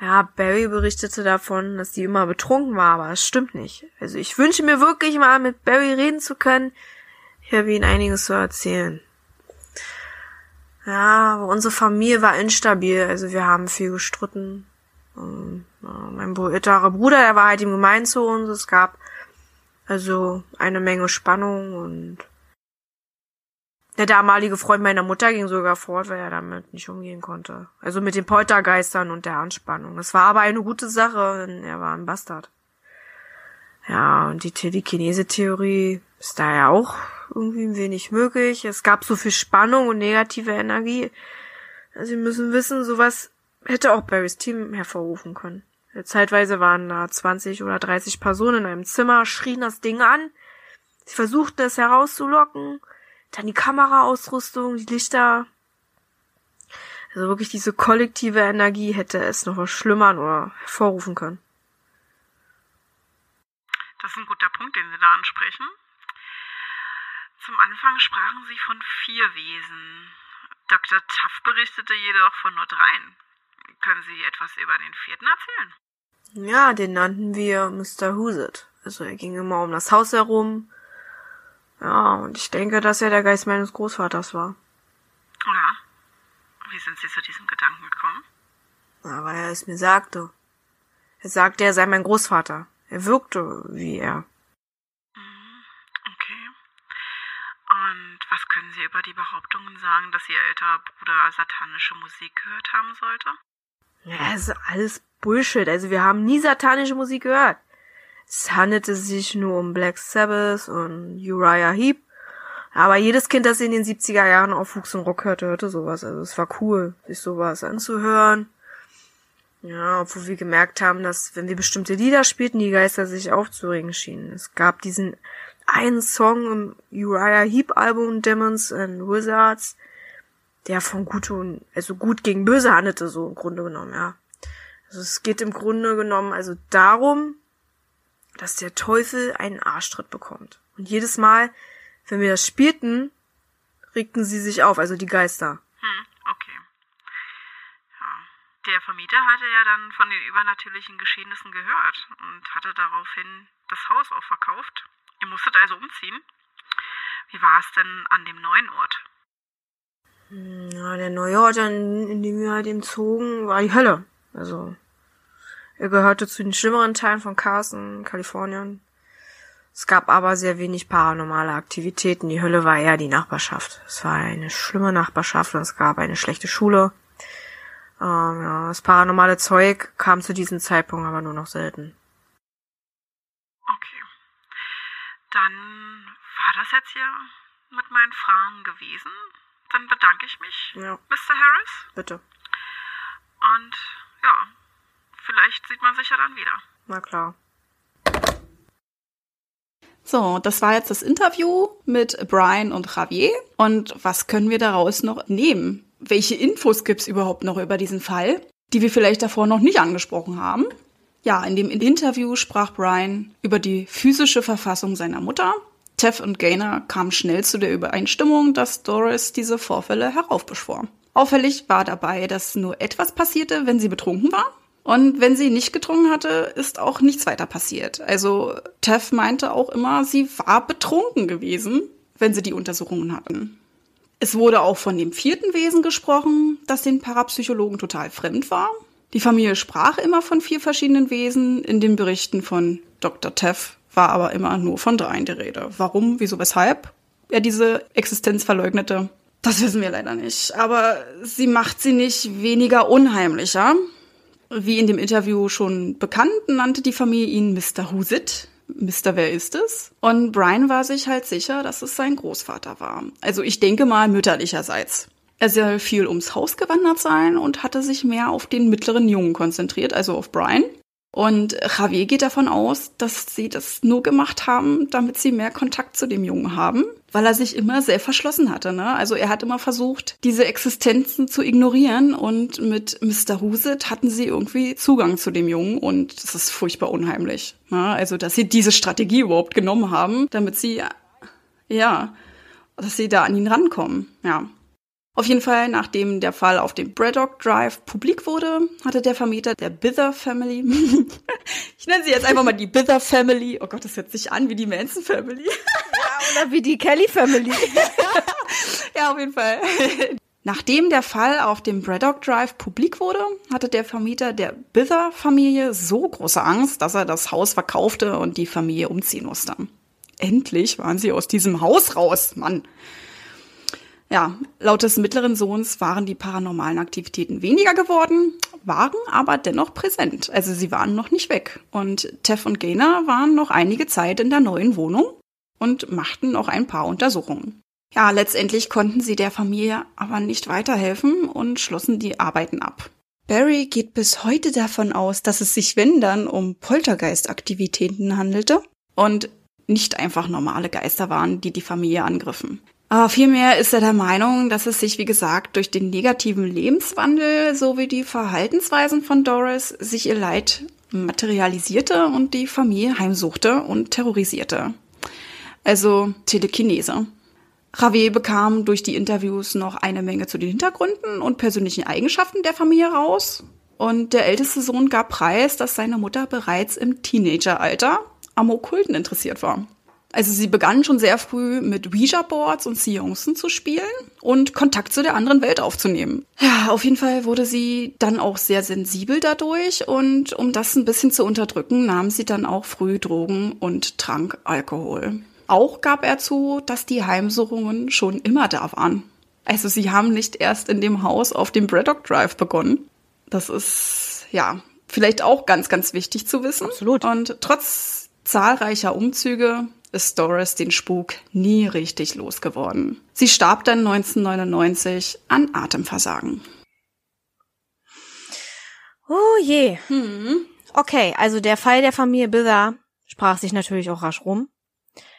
Ja, Barry berichtete davon, dass sie immer betrunken war, aber das stimmt nicht. Also ich wünsche mir wirklich mal mit Barry reden zu können. Ich habe ihm einiges zu erzählen. Ja, aber unsere Familie war instabil, also wir haben viel gestritten. Und, ja, mein älterer Bruder, der war halt im Gemein. Es gab also eine Menge Spannung und der damalige Freund meiner Mutter ging sogar fort, weil er damit nicht umgehen konnte. Also mit den Poltergeistern und der Anspannung. Es war aber eine gute Sache, denn er war ein Bastard. Ja, und die Telekinese-Theorie ist da ja auch irgendwie ein wenig möglich. Es gab so viel Spannung und negative Energie. Sie müssen wissen, sowas hätte auch Barrys Team hervorrufen können. Zeitweise waren da 20 oder 30 Personen in einem Zimmer, schrien das Ding an. Sie versuchten es herauszulocken. Dann die Kameraausrüstung, die Lichter. Also wirklich diese kollektive Energie hätte es noch verschlimmern oder hervorrufen können. Das ist ein guter Punkt, den Sie da ansprechen. Zum Anfang sprachen Sie von vier Wesen. Dr. Tuff berichtete jedoch von nur dreien. Können Sie etwas über den vierten erzählen? Ja, den nannten wir Mr. Huset. Also er ging immer um das Haus herum. Ja, und ich denke, dass er der Geist meines Großvaters war. Ja. Wie sind Sie zu diesem Gedanken gekommen? Ja, weil er es mir sagte. Er sagte, er sei mein Großvater. Er wirkte wie er. Mhm, okay. Und was können Sie über die Behauptungen sagen, dass Ihr älterer Bruder satanische Musik gehört haben sollte? Ja, es ist alles Bullshit. Also wir haben nie satanische Musik gehört. Es handelte sich nur um Black Sabbath und Uriah Heep. Aber jedes Kind, das in den 70er Jahren aufwuchs und Rock hörte, hörte sowas. Also es war cool, sich sowas anzuhören. Ja, obwohl wir gemerkt haben, dass wenn wir bestimmte Lieder spielten, die Geister sich aufzuregen schienen. Es gab diesen einen Song im Uriah Heep Album Demons and Wizards, der von gut und, also gut gegen böse handelte, so im Grunde genommen, ja. Also es geht im Grunde genommen also darum, dass der Teufel einen Arschtritt bekommt. Und jedes Mal, wenn wir das spielten, regten sie sich auf, also die Geister. Hm, okay. Der Vermieter hatte ja dann von den übernatürlichen Geschehnissen gehört und hatte daraufhin das Haus auch verkauft. Ihr musstet also umziehen. Wie war es denn an dem neuen Ort? Ja, der neue Ort, in dem wir halt eben zogen, war die Hölle. Also, er gehörte zu den schlimmeren Teilen von Carson, Kalifornien. Es gab aber sehr wenig paranormale Aktivitäten. Die Hölle war eher die Nachbarschaft. Es war eine schlimme Nachbarschaft und es gab eine schlechte Schule. Ähm, ja, das paranormale Zeug kam zu diesem Zeitpunkt aber nur noch selten. Okay. Dann war das jetzt hier mit meinen Fragen gewesen. Dann bedanke ich mich, Ja. Mr. Harris. Bitte. Und ja, vielleicht sieht man sich ja dann wieder. Na klar. So, das war jetzt das Interview mit Brian und Javier. Und was können wir daraus noch nehmen? Welche Infos gibt's überhaupt noch über diesen Fall, die wir vielleicht davor noch nicht angesprochen haben? Ja, in dem Interview sprach Brian über die physische Verfassung seiner Mutter. Tev und Gaynor kamen schnell zu der Übereinstimmung, dass Doris diese Vorfälle heraufbeschwor. Auffällig war dabei, dass nur etwas passierte, wenn sie betrunken war. Und wenn sie nicht getrunken hatte, ist auch nichts weiter passiert. Also Tev meinte auch immer, sie war betrunken gewesen, wenn sie die Untersuchungen hatten. Es wurde auch von dem vierten Wesen gesprochen, das den Parapsychologen total fremd war. Die Familie sprach immer von vier verschiedenen Wesen. In den Berichten von Dr. Teff war aber immer nur von dreien die Rede. Warum, wieso, weshalb er diese Existenz verleugnete, das wissen wir leider nicht. Aber sie macht sie nicht weniger unheimlicher. Wie in dem Interview schon bekannt, nannte die Familie ihn Mr. Whosit. Mr. Wer ist es? Und Brian war sich halt sicher, dass es sein Großvater war. Also ich denke mal mütterlicherseits. Er soll viel ums Haus gewandert sein und hatte sich mehr auf den mittleren Jungen konzentriert, also auf Brian. Und Javier geht davon aus, dass sie das nur gemacht haben, damit sie mehr Kontakt zu dem Jungen haben, weil er sich immer sehr verschlossen hatte. Ne? Also er hat immer versucht, diese Existenzen zu ignorieren und mit Mr. Huset hatten sie irgendwie Zugang zu dem Jungen und das ist furchtbar unheimlich. Ne? Also dass sie diese Strategie überhaupt genommen haben, damit sie, ja, dass sie da an ihn rankommen. Ja. Auf jeden Fall, nachdem der Fall auf dem Braddock Drive publik wurde, hatte der Vermieter der Bither Family, ich nenne sie jetzt einfach mal die Bither Family, oh Gott, das hört sich an wie die Manson Family. Ja, oder wie die Kelly Family. ja, auf jeden Fall. Nachdem der Fall auf dem Braddock Drive publik wurde, hatte der Vermieter der Bither Familie so große Angst, dass er das Haus verkaufte und die Familie umziehen musste. Endlich waren sie aus diesem Haus raus, Mann. Ja, laut des mittleren Sohns waren die paranormalen Aktivitäten weniger geworden, waren aber dennoch präsent. Also sie waren noch nicht weg. Und Teff und Gaynor waren noch einige Zeit in der neuen Wohnung und machten noch ein paar Untersuchungen. Ja, letztendlich konnten sie der Familie aber nicht weiterhelfen und schlossen die Arbeiten ab. Barry geht bis heute davon aus, dass es sich, wenn dann, um Poltergeistaktivitäten handelte und nicht einfach normale Geister waren, die die Familie angriffen. Aber vielmehr ist er der Meinung, dass es sich, wie gesagt, durch den negativen Lebenswandel sowie die Verhaltensweisen von Doris sich ihr Leid materialisierte und die Familie heimsuchte und terrorisierte. Also Telekinese. Javier bekam durch die Interviews noch eine Menge zu den Hintergründen und persönlichen Eigenschaften der Familie raus. Und der älteste Sohn gab preis, dass seine Mutter bereits im Teenageralter am Okkulten interessiert war. Also sie begann schon sehr früh mit Ouija-Boards und Seancen zu spielen und Kontakt zu der anderen Welt aufzunehmen. Ja, auf jeden Fall wurde sie dann auch sehr sensibel dadurch und um das ein bisschen zu unterdrücken, nahm sie dann auch früh Drogen und trank Alkohol. Auch gab er zu, dass die Heimsuchungen schon immer da waren. Also sie haben nicht erst in dem Haus auf dem Braddock Drive begonnen. Das ist, ja, vielleicht auch ganz, ganz wichtig zu wissen. Absolut. Und trotz zahlreicher Umzüge ist Doris den Spuk nie richtig losgeworden. Sie starb dann 1999 an Atemversagen. Oh je. Okay, also der Fall der Familie Bither sprach sich natürlich auch rasch rum.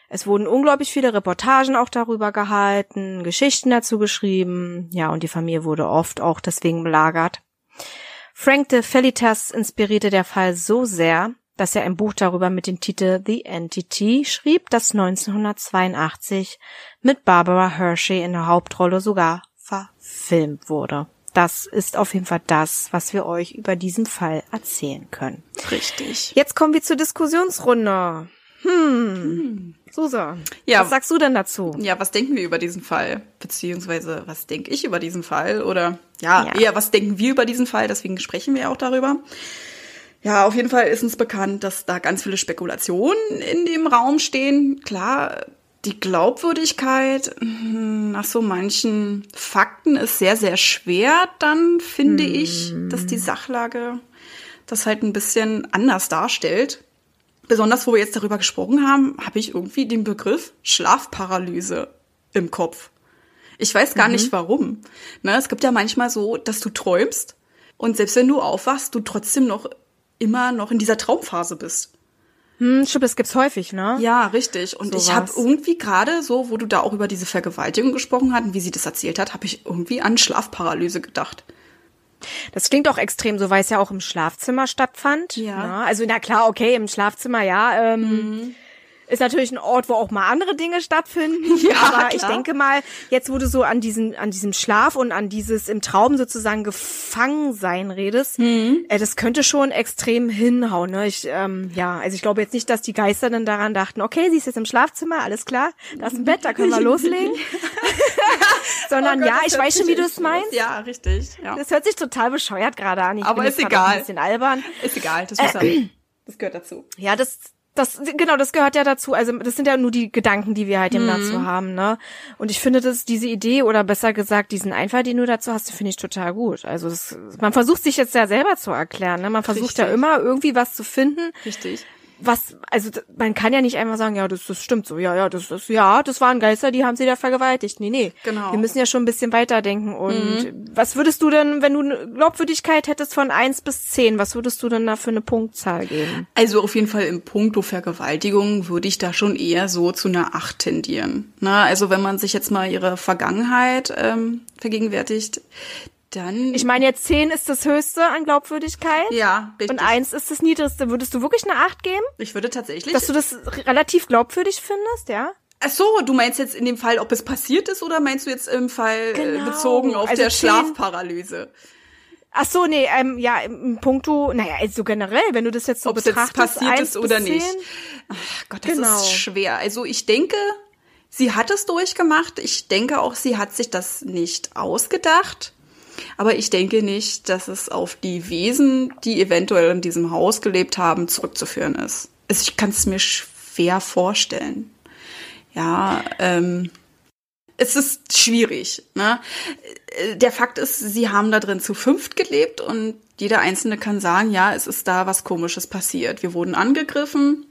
Es wurden unglaublich viele Reportagen auch darüber gehalten, Geschichten dazu geschrieben, ja, und die Familie wurde oft auch deswegen belagert. Frank de Fellitas inspirierte der Fall so sehr, dass er ein Buch darüber mit dem Titel The Entity schrieb, das 1982 mit Barbara Hershey in der Hauptrolle sogar verfilmt wurde. Das ist auf jeden Fall das, was wir euch über diesen Fall erzählen können. Richtig. Jetzt kommen wir zur Diskussionsrunde. Hm. Susa, Ja. was sagst du denn dazu? Ja, was denken wir über diesen Fall? Beziehungsweise, was denke ich über diesen Fall? Oder ja, Ja. eher, was denken wir über diesen Fall? Deswegen sprechen wir auch darüber. Ja, auf jeden Fall ist uns bekannt, dass da ganz viele Spekulationen in dem Raum stehen. Klar, die Glaubwürdigkeit hm, nach so manchen Fakten ist sehr, sehr schwer, dann finde ich, dass die Sachlage das halt ein bisschen anders darstellt. Besonders, wo wir jetzt darüber gesprochen haben, habe ich irgendwie den Begriff Schlafparalyse im Kopf. Ich weiß gar mhm. nicht warum. Ne, es gibt ja manchmal so, dass du träumst und selbst wenn du aufwachst, du trotzdem noch immer noch in dieser Traumphase bist. Hm, stimmt, das gibt's häufig, ne? Ja, richtig. Und so ich habe irgendwie gerade so, wo du da auch über diese Vergewaltigung gesprochen hast und wie sie das erzählt hat, habe ich irgendwie an Schlafparalyse gedacht. Das klingt auch extrem so, weil es ja auch im Schlafzimmer stattfand. Ja. Ne? Also na klar, okay, im Schlafzimmer, ja. Ähm, mhm. Ist natürlich ein Ort, wo auch mal andere Dinge stattfinden. Ja, aber klar. ich denke mal, jetzt wo du so an diesen, an diesem Schlaf und an dieses im Traum sozusagen gefangen sein redest, mhm. äh, das könnte schon extrem hinhauen. Ne? Ich, ähm, ja, also ich glaube jetzt nicht, dass die Geister dann daran dachten, okay, sie ist jetzt im Schlafzimmer, alles klar, da ist ein Bett, da können wir loslegen. Sondern oh Gott, ja, ich weiß schon, wie du es meinst. Ja, richtig. Ja. Das hört sich total bescheuert gerade an. Ich aber ist egal. Ein bisschen albern. Ist egal, das, muss äh, das gehört dazu. Ja, das das, genau, das gehört ja dazu. Also das sind ja nur die Gedanken, die wir halt eben mhm. dazu haben, ne? Und ich finde, dass diese Idee oder besser gesagt diesen Einfall, den du dazu hast, finde ich total gut. Also das, man versucht sich jetzt ja selber zu erklären, ne? Man versucht Richtig. ja immer irgendwie was zu finden. Richtig was, also man kann ja nicht einfach sagen, ja, das, das stimmt so, ja, ja, das ist, ja, das waren Geister, die haben sie da vergewaltigt. Nee, nee. Genau. Wir müssen ja schon ein bisschen weiterdenken. Und mhm. was würdest du denn, wenn du eine Glaubwürdigkeit hättest von eins bis zehn, was würdest du denn da für eine Punktzahl geben? Also auf jeden Fall im Punkto Vergewaltigung würde ich da schon eher so zu einer acht tendieren. Na, also wenn man sich jetzt mal ihre Vergangenheit ähm, vergegenwärtigt, dann. Ich meine, jetzt 10 ist das höchste an Glaubwürdigkeit. Ja, richtig. Und 1 ist das niedrigste. Würdest du wirklich eine 8 geben? Ich würde tatsächlich. Dass du das relativ glaubwürdig findest, ja? Ach so, du meinst jetzt in dem Fall, ob es passiert ist, oder meinst du jetzt im Fall äh, genau. bezogen auf also der 10, Schlafparalyse? Ach so, nee, ähm, ja, im Punkto, naja, also generell, wenn du das jetzt so Ob betrachtest. Ob es passiert ist oder nicht. Ach Gott, das genau. ist schwer. Also ich denke, sie hat es durchgemacht. Ich denke auch, sie hat sich das nicht ausgedacht. Aber ich denke nicht, dass es auf die Wesen, die eventuell in diesem Haus gelebt haben, zurückzuführen ist. Ich kann es mir schwer vorstellen. Ja, ähm, es ist schwierig. Ne? Der Fakt ist, sie haben da drin zu fünft gelebt und jeder Einzelne kann sagen, ja, es ist da was Komisches passiert. Wir wurden angegriffen.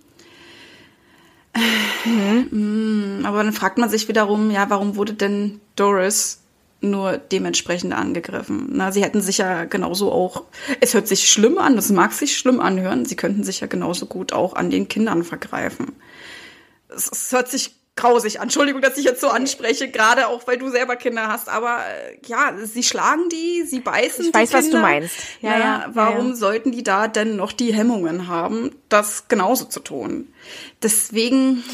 Mhm. Aber dann fragt man sich wiederum, ja, warum wurde denn Doris nur dementsprechend angegriffen. Na, sie hätten sich ja genauso auch, es hört sich schlimm an, es mag sich schlimm anhören, sie könnten sich ja genauso gut auch an den Kindern vergreifen. Es, es hört sich grausig an. Entschuldigung, dass ich jetzt so anspreche, gerade auch weil du selber Kinder hast, aber äh, ja, sie schlagen die, sie beißen ich weiß, Kinder. was du meinst. Ja, ja, ja warum ja, ja. sollten die da denn noch die Hemmungen haben, das genauso zu tun? Deswegen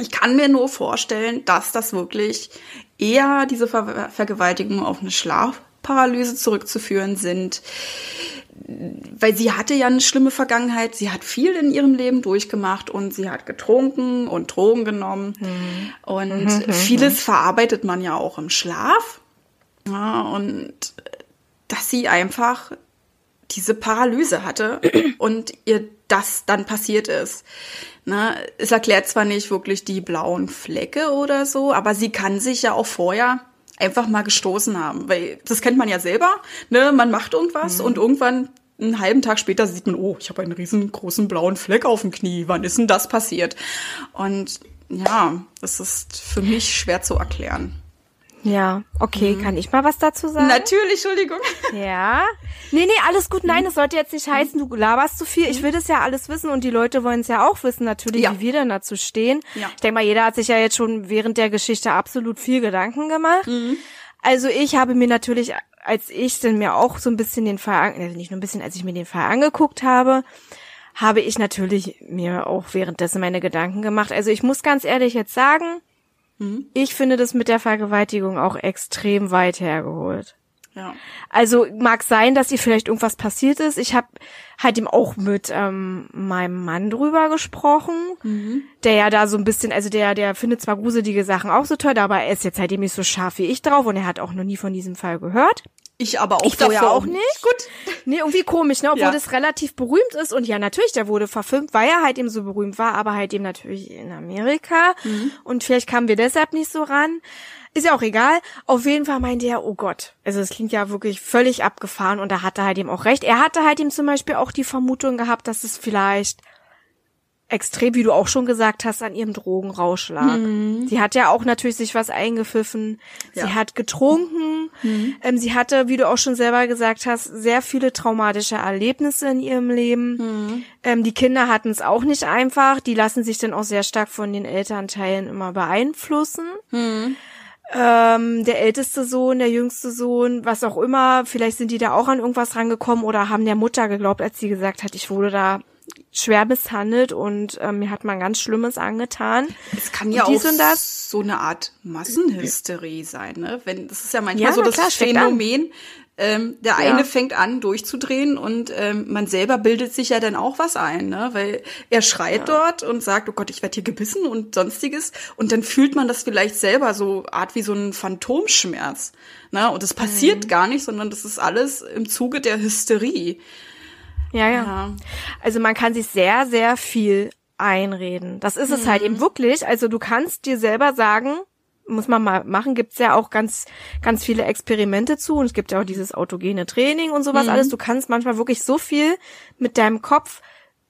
ich kann mir nur vorstellen, dass das wirklich eher diese Ver Vergewaltigungen auf eine Schlafparalyse zurückzuführen sind. Weil sie hatte ja eine schlimme Vergangenheit, sie hat viel in ihrem Leben durchgemacht und sie hat getrunken und Drogen genommen. Mhm. Und mhm, mhm vieles mhm. verarbeitet man ja auch im Schlaf. Ja, und dass sie einfach diese Paralyse hatte und ihr das dann passiert ist. Na, es erklärt zwar nicht wirklich die blauen Flecke oder so, aber sie kann sich ja auch vorher einfach mal gestoßen haben, weil das kennt man ja selber. Ne? Man macht irgendwas mhm. und irgendwann einen halben Tag später sieht man, oh, ich habe einen riesengroßen blauen Fleck auf dem Knie. Wann ist denn das passiert? Und ja, das ist für mich schwer zu erklären. Ja, okay, mhm. kann ich mal was dazu sagen? Natürlich, Entschuldigung. Ja. Nee, nee, alles gut. Nein, das sollte jetzt nicht heißen, du laberst zu viel. Ich mhm. will das ja alles wissen und die Leute wollen es ja auch wissen, natürlich, ja. wie wir denn dazu stehen. Ja. Ich denke mal, jeder hat sich ja jetzt schon während der Geschichte absolut viel Gedanken gemacht. Mhm. Also ich habe mir natürlich, als ich denn mir auch so ein bisschen den Fall, also nicht nur ein bisschen, als ich mir den Fall angeguckt habe, habe ich natürlich mir auch währenddessen meine Gedanken gemacht. Also ich muss ganz ehrlich jetzt sagen, Mhm. Ich finde das mit der Vergewaltigung auch extrem weit hergeholt. Ja. Also mag sein, dass ihr vielleicht irgendwas passiert ist. Ich habe halt ihm auch mit ähm, meinem Mann drüber gesprochen, mhm. der ja da so ein bisschen, also der, der findet zwar gruselige Sachen auch so toll, aber er ist jetzt halt eben nicht so scharf wie ich drauf und er hat auch noch nie von diesem Fall gehört. Ich aber auch ich davor auch nicht. Gut. Nee, irgendwie komisch, ne? Obwohl ja. das relativ berühmt ist. Und ja, natürlich, der wurde verfilmt, weil er halt eben so berühmt war, aber halt eben natürlich in Amerika. Mhm. Und vielleicht kamen wir deshalb nicht so ran. Ist ja auch egal. Auf jeden Fall meinte er, oh Gott. Also es klingt ja wirklich völlig abgefahren und da hatte halt eben auch recht. Er hatte halt eben zum Beispiel auch die Vermutung gehabt, dass es vielleicht extrem, wie du auch schon gesagt hast, an ihrem Drogenrausch lag. Mhm. Sie hat ja auch natürlich sich was eingepfiffen. Sie Ja. hat getrunken. Mhm. Ähm, sie hatte, wie du auch schon selber gesagt hast, sehr viele traumatische Erlebnisse in ihrem Leben. Mhm. Ähm, die Kinder hatten es auch nicht einfach. Die lassen sich dann auch sehr stark von den Elternteilen immer beeinflussen. Mhm. Ähm, der älteste Sohn, der jüngste Sohn, was auch immer, vielleicht sind die da auch an irgendwas rangekommen oder haben der Mutter geglaubt, als sie gesagt hat, ich wurde da schwer misshandelt und ähm, mir hat man ganz Schlimmes angetan. Es kann ja auch und das. so eine Art Massenhysterie sein, ne? Wenn das ist ja manchmal Ja, so das klar. Phänomen. Ähm, der Ja. eine fängt an durchzudrehen und ähm, man selber bildet sich ja dann auch was ein, ne? Weil er schreit dort und sagt, oh Gott, ich werde hier gebissen und sonstiges und dann fühlt man das vielleicht selber so Art wie so ein Phantomschmerz, ne? Und das passiert Mhm. gar nicht, sondern das ist alles im Zuge der Hysterie. Ja, ja. Ja. Also man kann sich sehr, sehr viel einreden. Das ist es halt eben wirklich. Also du kannst dir selber sagen, muss man mal machen, gibt's ja auch ganz, ganz viele Experimente zu und es gibt ja auch dieses autogene Training und sowas alles. Du kannst manchmal wirklich so viel mit deinem Kopf,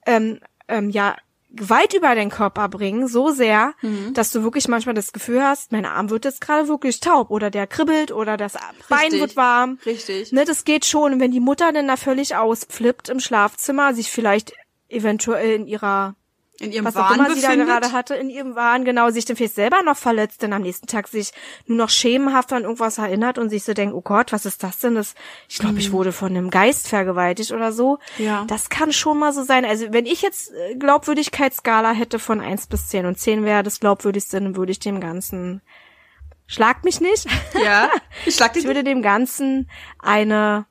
ähm, ähm, ja, weit über den Körper bringen, so sehr, dass du wirklich manchmal das Gefühl hast, mein Arm wird jetzt gerade wirklich taub oder der kribbelt oder das Bein Richtig. wird warm. Richtig. Ne, das geht schon. Und wenn die Mutter dann da völlig ausflippt im Schlafzimmer, sich vielleicht eventuell in ihrer, In ihrem was auch Wahn immer sie da gerade hatte, in ihrem Wahn, genau, sich dann vielleicht selber noch verletzt, dann am nächsten Tag sich nur noch schemenhaft an irgendwas erinnert und sich so denkt, oh Gott, was ist das denn? Das, ich glaube, ich wurde von einem Geist vergewaltigt oder so. Mhm. Ja. Das kann schon mal so sein. Also wenn ich jetzt äh, Glaubwürdigkeitsskala hätte von eins bis zehn und zehn wäre das glaubwürdigste, dann würde ich dem Ganzen, schlag mich nicht, Ja, ich schlag ich dich würde dem Ganzen eine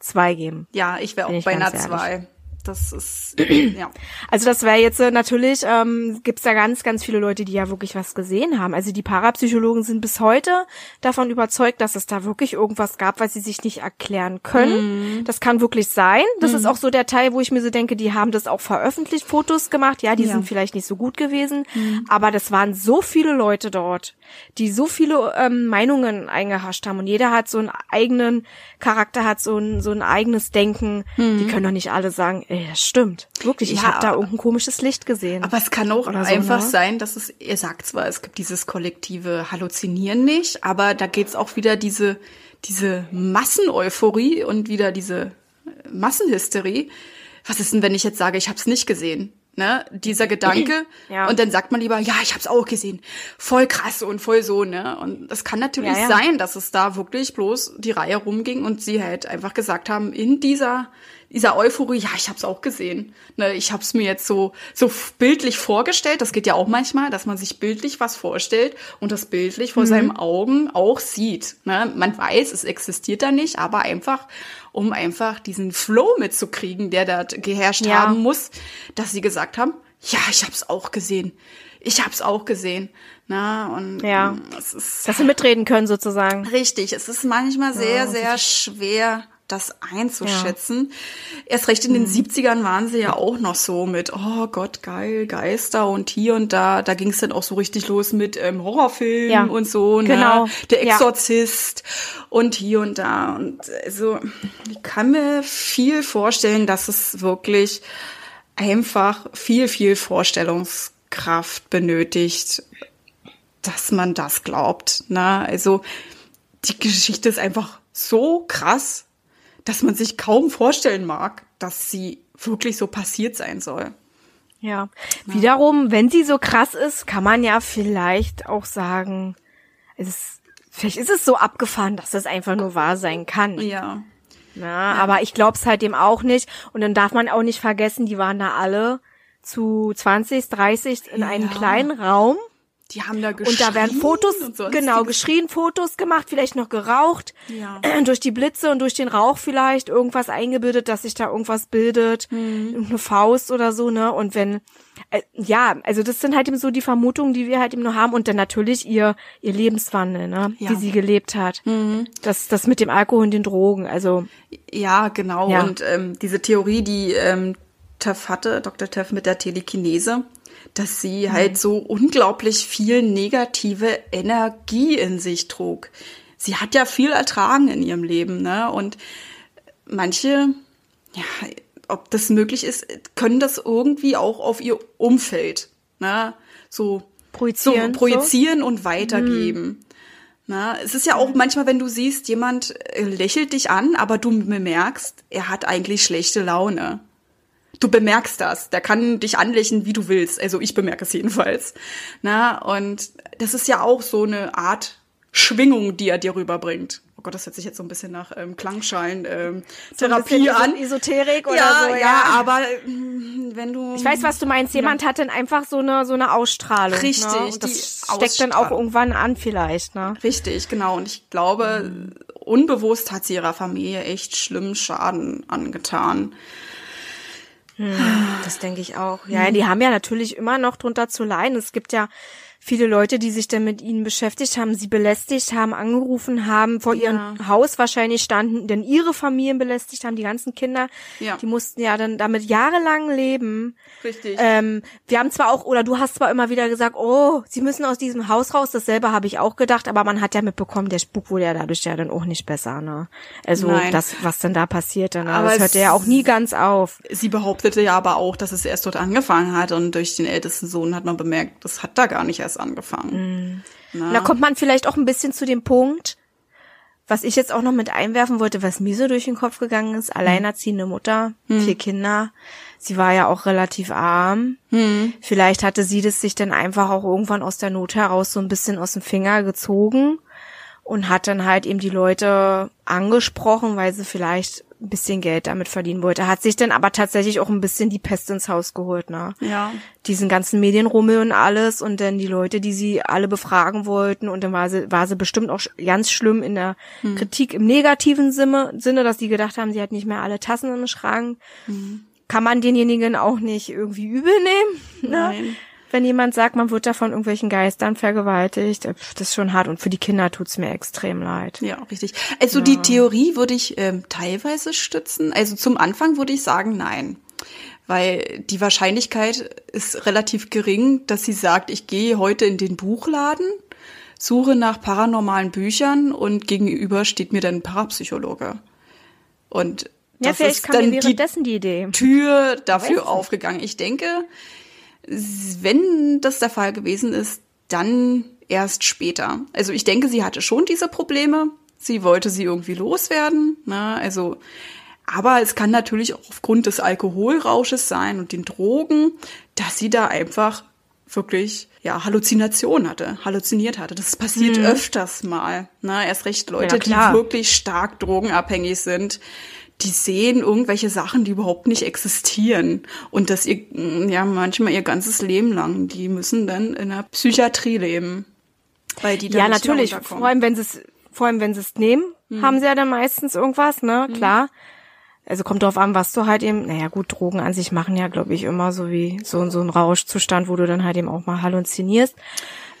zwei geben. Ja, ich wäre auch ich bei einer zwei. Das ist, ja. Also das wäre jetzt äh, natürlich, ähm, gibt's da ganz, ganz viele Leute, die ja wirklich was gesehen haben. Also die Parapsychologen sind bis heute davon überzeugt, dass es da wirklich irgendwas gab, was sie sich nicht erklären können. Mhm. Das kann wirklich sein. Das ist auch so der Teil, wo ich mir so denke, die haben das auch veröffentlicht, Fotos gemacht. Ja, die Ja. Mhm. sind vielleicht nicht so gut gewesen, aber das waren so viele Leute dort, die so viele ähm, Meinungen eingehascht haben und jeder hat so einen eigenen Charakter, hat so ein, so ein eigenes Denken. Die können doch nicht alle sagen, ey, das stimmt. Wirklich, ich Mhm. Ja, habe da irgendein komisches Licht gesehen. Aber es kann auch Oder so, einfach ne? sein, dass es, ihr sagt zwar, es gibt dieses kollektive Halluzinieren nicht, aber da geht's auch wieder diese, diese Masseneuphorie und wieder diese äh, Massenhysterie. Was ist denn, wenn ich jetzt sage, ich habe es nicht gesehen? Ne, dieser Gedanke Ja. und dann sagt man lieber, ja, ich habe es auch gesehen, voll krass und voll so, ne? Und es kann natürlich Ja, ja. sein, dass es da wirklich bloß die Reihe rumging und sie halt einfach gesagt haben, in dieser dieser Euphorie, ja, ich habe es auch gesehen. Ne, ich habe es mir jetzt so so bildlich vorgestellt. Das geht ja auch manchmal, dass man sich bildlich was vorstellt und das bildlich vor seinen Augen auch sieht. Ne? Man weiß, es existiert da nicht, aber einfach, um einfach diesen Flow mitzukriegen, der da geherrscht Ja. haben muss, dass sie gesagt haben, ja, ich habe es auch gesehen. Ich habe es auch gesehen. Na, und Ja. mm, es ist dass sie mitreden können sozusagen. Richtig, es ist manchmal sehr, das sehr schwer, das einzuschätzen. Erst recht in den 70ern waren sie ja auch noch so mit, oh Gott, geil, Geister und hier und da. Da ging es dann auch so richtig los mit ähm, Horrorfilmen Ja, und so, ne? genau, Der ja. Exorzist und hier und da. Und also, ich kann mir viel vorstellen, dass es wirklich einfach viel, viel Vorstellungskraft benötigt, dass man das glaubt. Ne? Also die Geschichte ist einfach so krass, dass man sich kaum vorstellen mag, dass sie wirklich so passiert sein soll. Ja. Wiederum, wenn sie so krass ist, kann man ja vielleicht auch sagen, es ist, vielleicht ist es so abgefahren, dass es einfach nur wahr sein kann. Ja. Na, aber ich glaub's halt dem auch nicht. Und dann darf man auch nicht vergessen, die waren da alle zu 20, 30 in einem Ja. kleinen Raum. Die haben da geschrien Und da werden Fotos, genau, geschrien, Fotos gemacht, vielleicht noch geraucht. Ja. Durch die Blitze und durch den Rauch vielleicht irgendwas eingebildet, dass sich da irgendwas bildet. Mhm. Irgendeine Faust oder so, ne? Und wenn, äh, ja, also das sind halt eben so die Vermutungen, die wir halt eben nur haben. Und dann natürlich ihr, ihr Lebenswandel, ne? Ja. Wie sie gelebt hat. Mhm. Das, das mit dem Alkohol und den Drogen, also. Ja, genau. Ja. Und ähm, diese Theorie, die ähm, Teff hatte, Dr. Teff mit der Telekinese, dass sie halt so unglaublich viel negative Energie in sich trug. Sie hat ja viel ertragen in ihrem Leben, ne? Und manche, ja, ob das möglich ist, können das irgendwie auch auf ihr Umfeld, ne, so Projizieren, so, projizieren so? und weitergeben. Na, es ist ja auch manchmal, wenn du siehst, jemand äh, lächelt dich an, aber du bemerkst, er hat eigentlich schlechte Laune. Du bemerkst das. Der kann dich anlächeln, wie du willst. Also ich bemerke es jedenfalls. Na, und das ist ja auch so eine Art Schwingung, die er dir rüberbringt. Oh Gott, das hört sich jetzt so ein bisschen nach ähm, Klangschalen ähm, so Therapie an. Esoterik oder ja, so. Ja, ja, aber mm, wenn du Ich weiß, was du meinst. Jemand ja. hat dann einfach so eine so eine Ausstrahlung. Ne? Richtig, ne? Und das steckt dann auch irgendwann an vielleicht, ne? Richtig, genau. Und ich glaube, mhm. unbewusst hat sie ihrer Familie echt schlimmen Schaden angetan. Hm, das denke ich auch. Ja, die haben ja natürlich immer noch drunter zu leiden. Es gibt ja viele Leute, die sich dann mit ihnen beschäftigt haben, sie belästigt haben, angerufen haben, vor ihrem ja. Haus wahrscheinlich standen, denn ihre Familien belästigt haben, die ganzen Kinder, ja. die mussten ja dann damit jahrelang leben. Richtig. Ähm, wir haben zwar auch, oder du hast zwar immer wieder gesagt, oh, sie müssen aus diesem Haus raus, dasselbe habe ich auch gedacht, aber man hat ja mitbekommen, der Spuk wurde ja dadurch ja dann auch nicht besser, ne? Also Nein. das, was denn da passierte, ne? Aber das hörte ja auch nie ganz auf. Sie behauptete ja aber auch, dass es erst dort angefangen hat und durch den ältesten Sohn hat man bemerkt, das hat da gar nicht erst erst angefangen. Mhm. Da kommt man vielleicht auch ein bisschen zu dem Punkt, was ich jetzt auch noch mit einwerfen wollte, was mir so durch den Kopf gegangen ist, alleinerziehende Mutter, mhm. vier Kinder. Sie war ja auch relativ arm. Mhm. Vielleicht hatte sie das sich dann einfach auch irgendwann aus der Not heraus so ein bisschen aus dem Finger gezogen und hat dann halt eben die Leute angesprochen, weil sie vielleicht ein bisschen Geld damit verdienen wollte. Hat sich dann aber tatsächlich auch ein bisschen die Pest ins Haus geholt, ne? Ja. Diesen ganzen Medienrummel und alles und dann die Leute, die sie alle befragen wollten und dann war sie, war sie bestimmt auch ganz schlimm in der hm. Kritik im negativen Sinne, Sinne, dass die gedacht haben, sie hat nicht mehr alle Tassen im Schrank. Hm. Kann man denjenigen auch nicht irgendwie übel nehmen, ne? Nein wenn jemand sagt, man wird da von irgendwelchen Geistern vergewaltigt. Äh, das ist schon hart und für die Kinder tut's mir extrem leid. Ja, richtig. Also ja. die Theorie würde ich ähm, teilweise stützen. Also zum Anfang würde ich sagen, nein. Weil die Wahrscheinlichkeit ist relativ gering, dass sie sagt, ich gehe heute in den Buchladen, suche nach paranormalen Büchern und gegenüber steht mir dann ein Parapsychologe. Und ja, vielleicht kam dann mir währenddessen die, die Idee. Tür dafür aufgegangen. Ich denke, wenn das der Fall gewesen ist, dann erst später. Also ich denke, sie hatte schon diese Probleme. Sie wollte sie irgendwie loswerden. Ne? Also, aber es kann natürlich auch aufgrund des Alkoholrausches sein und den Drogen, dass sie da einfach wirklich ja Halluzination hatte, halluziniert hatte. Das passiert mhm. öfters mal. Ne? Erst recht Leute, ja, die wirklich stark drogenabhängig sind die sehen irgendwelche Sachen, die überhaupt nicht existieren. Und das ihr, ja, manchmal ihr ganzes Leben lang. Die müssen dann in der Psychiatrie leben. Weil die dann Ja, natürlich. Vor allem, wenn sie es, vor allem, wenn sie es nehmen, hm. haben sie ja dann meistens irgendwas, ne? Hm. Klar. Also kommt drauf an, was du halt eben, naja gut, Drogen an sich machen ja, glaube ich, immer so wie so, so ein Rauschzustand, wo du dann halt eben auch mal halluzinierst.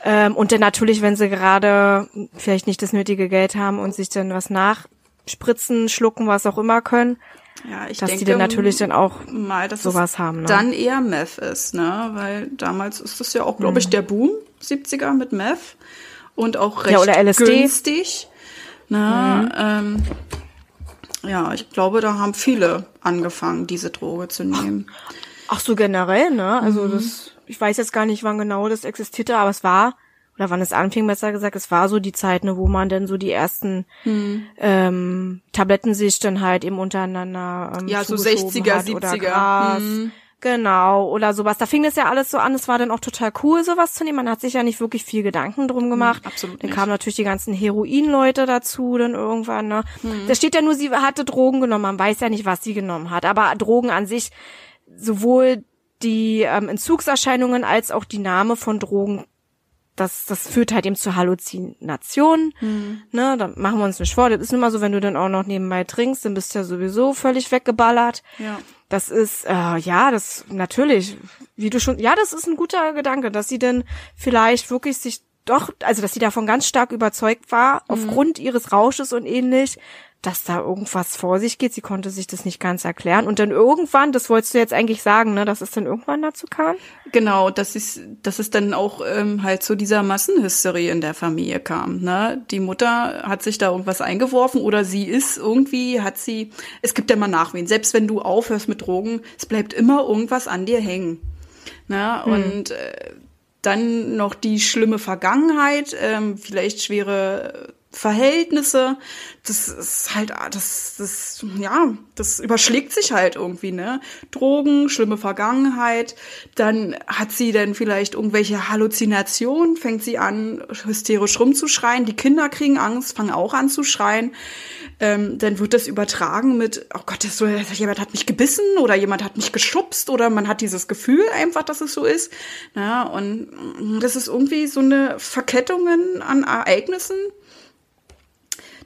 Ähm, und dann natürlich, wenn sie gerade vielleicht nicht das nötige Geld haben und sich dann was nach spritzen, schlucken, was auch immer können. Ja, ich dass denke, die dann natürlich dann auch mal, dass sowas haben. Ne? Dann eher Meth ist, ne? Weil damals ist das ja auch, glaube ich, mhm. der Boom 70er mit Meth und auch recht ja, oder LSD. günstig. Ne? Mhm. Ähm, ja, ich glaube, da haben viele angefangen, diese Droge zu nehmen. Ach so generell, ne? Also mhm. das, ich weiß jetzt gar nicht, wann genau das existierte, aber es war oder wann es anfing, besser gesagt, es war so die Zeit, ne, wo man dann so die ersten hm. ähm, Tabletten sich dann halt eben untereinander ähm, Ja, so 60er, 70er. Hm. Genau, oder sowas. Da fing das ja alles so an, es war dann auch total cool, sowas zu nehmen. Man hat sich ja nicht wirklich viel Gedanken drum gemacht. Hm, absolut. Dann kamen natürlich die ganzen Heroin-Leute dazu, dann irgendwann, ne. Hm. Da steht ja nur, sie hatte Drogen genommen. Man weiß ja nicht, was sie genommen hat. Aber Drogen an sich, sowohl die ähm, Entzugserscheinungen als auch die Name von Drogen das, das führt halt eben zu Halluzinationen. Mhm. Ne, da machen wir uns nicht vor. Das ist immer so, wenn du dann auch noch nebenbei trinkst, dann bist du ja sowieso völlig weggeballert. Ja. Das ist, äh, ja, das natürlich, wie du schon, ja, das ist ein guter Gedanke, dass sie denn vielleicht wirklich sich doch, also dass sie davon ganz stark überzeugt war, mhm. aufgrund ihres Rausches und ähnlich, dass da irgendwas vor sich geht. Sie konnte sich das nicht ganz erklären. Und dann irgendwann, das wolltest du jetzt eigentlich sagen, ne, dass es dann irgendwann dazu kam? Genau, dass es, dass es dann auch ähm, halt zu dieser Massenhysterie in der Familie kam. Ne? Die Mutter hat sich da irgendwas eingeworfen oder sie ist irgendwie, hat sie, es gibt ja mal Nachwehen. Selbst wenn du aufhörst mit Drogen, es bleibt immer irgendwas an dir hängen. Ne? Hm. Und äh, dann noch die schlimme Vergangenheit, ähm, vielleicht schwere Verhältnisse, das ist halt, das, das, ja, das überschlägt sich halt irgendwie, ne? Drogen, schlimme Vergangenheit, dann hat sie dann vielleicht irgendwelche Halluzinationen, fängt sie an, hysterisch rumzuschreien, die Kinder kriegen Angst, fangen auch an zu schreien, ähm, dann wird das übertragen mit, oh Gott, das so, jemand hat mich gebissen oder jemand hat mich geschubst oder man hat dieses Gefühl einfach, dass es so ist, ne? Und das ist irgendwie so eine Verkettungen an Ereignissen,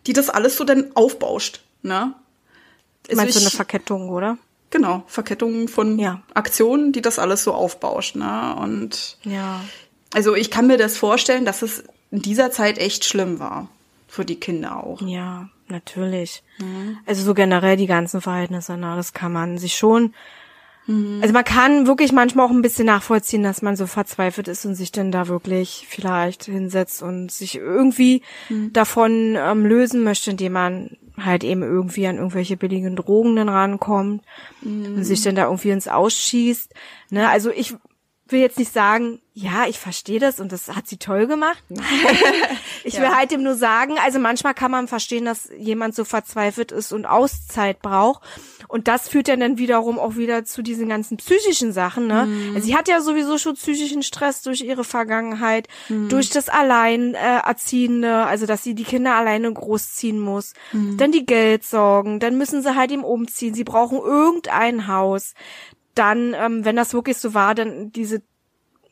die das alles so dann aufbauscht. Ne? Also Meinst du eine Verkettung, oder? Genau, Verkettungen von ja. Aktionen, die das alles so aufbauscht. Ne? Und ja. also ich kann mir das vorstellen, dass es in dieser Zeit echt schlimm war. Für die Kinder auch. Ja, natürlich. Mhm. Also so generell die ganzen Verhältnisse, ne? das kann man sich schon Mhm. Also man kann wirklich manchmal auch ein bisschen nachvollziehen, dass man so verzweifelt ist und sich dann da wirklich vielleicht hinsetzt und sich irgendwie mhm. davon ähm, lösen möchte, indem man halt eben irgendwie an irgendwelche billigen Drogen dann rankommt mhm. und sich dann da irgendwie ins Ausschießt. Ne? Also ich will jetzt nicht sagen, ja, ich verstehe das und das hat sie toll gemacht. ich ja. will halt ihm nur sagen, also manchmal kann man verstehen, dass jemand so verzweifelt ist und Auszeit braucht. Und das führt ja dann wiederum auch wieder zu diesen ganzen psychischen Sachen. Ne? Mhm. Also sie hat ja sowieso schon psychischen Stress durch ihre Vergangenheit, mhm. durch das Alleinerziehende, also dass sie die Kinder alleine großziehen muss. Mhm. Dann die Geldsorgen, dann müssen sie halt ihm umziehen. Sie brauchen irgendein Haus dann, ähm, wenn das wirklich so war, dann diese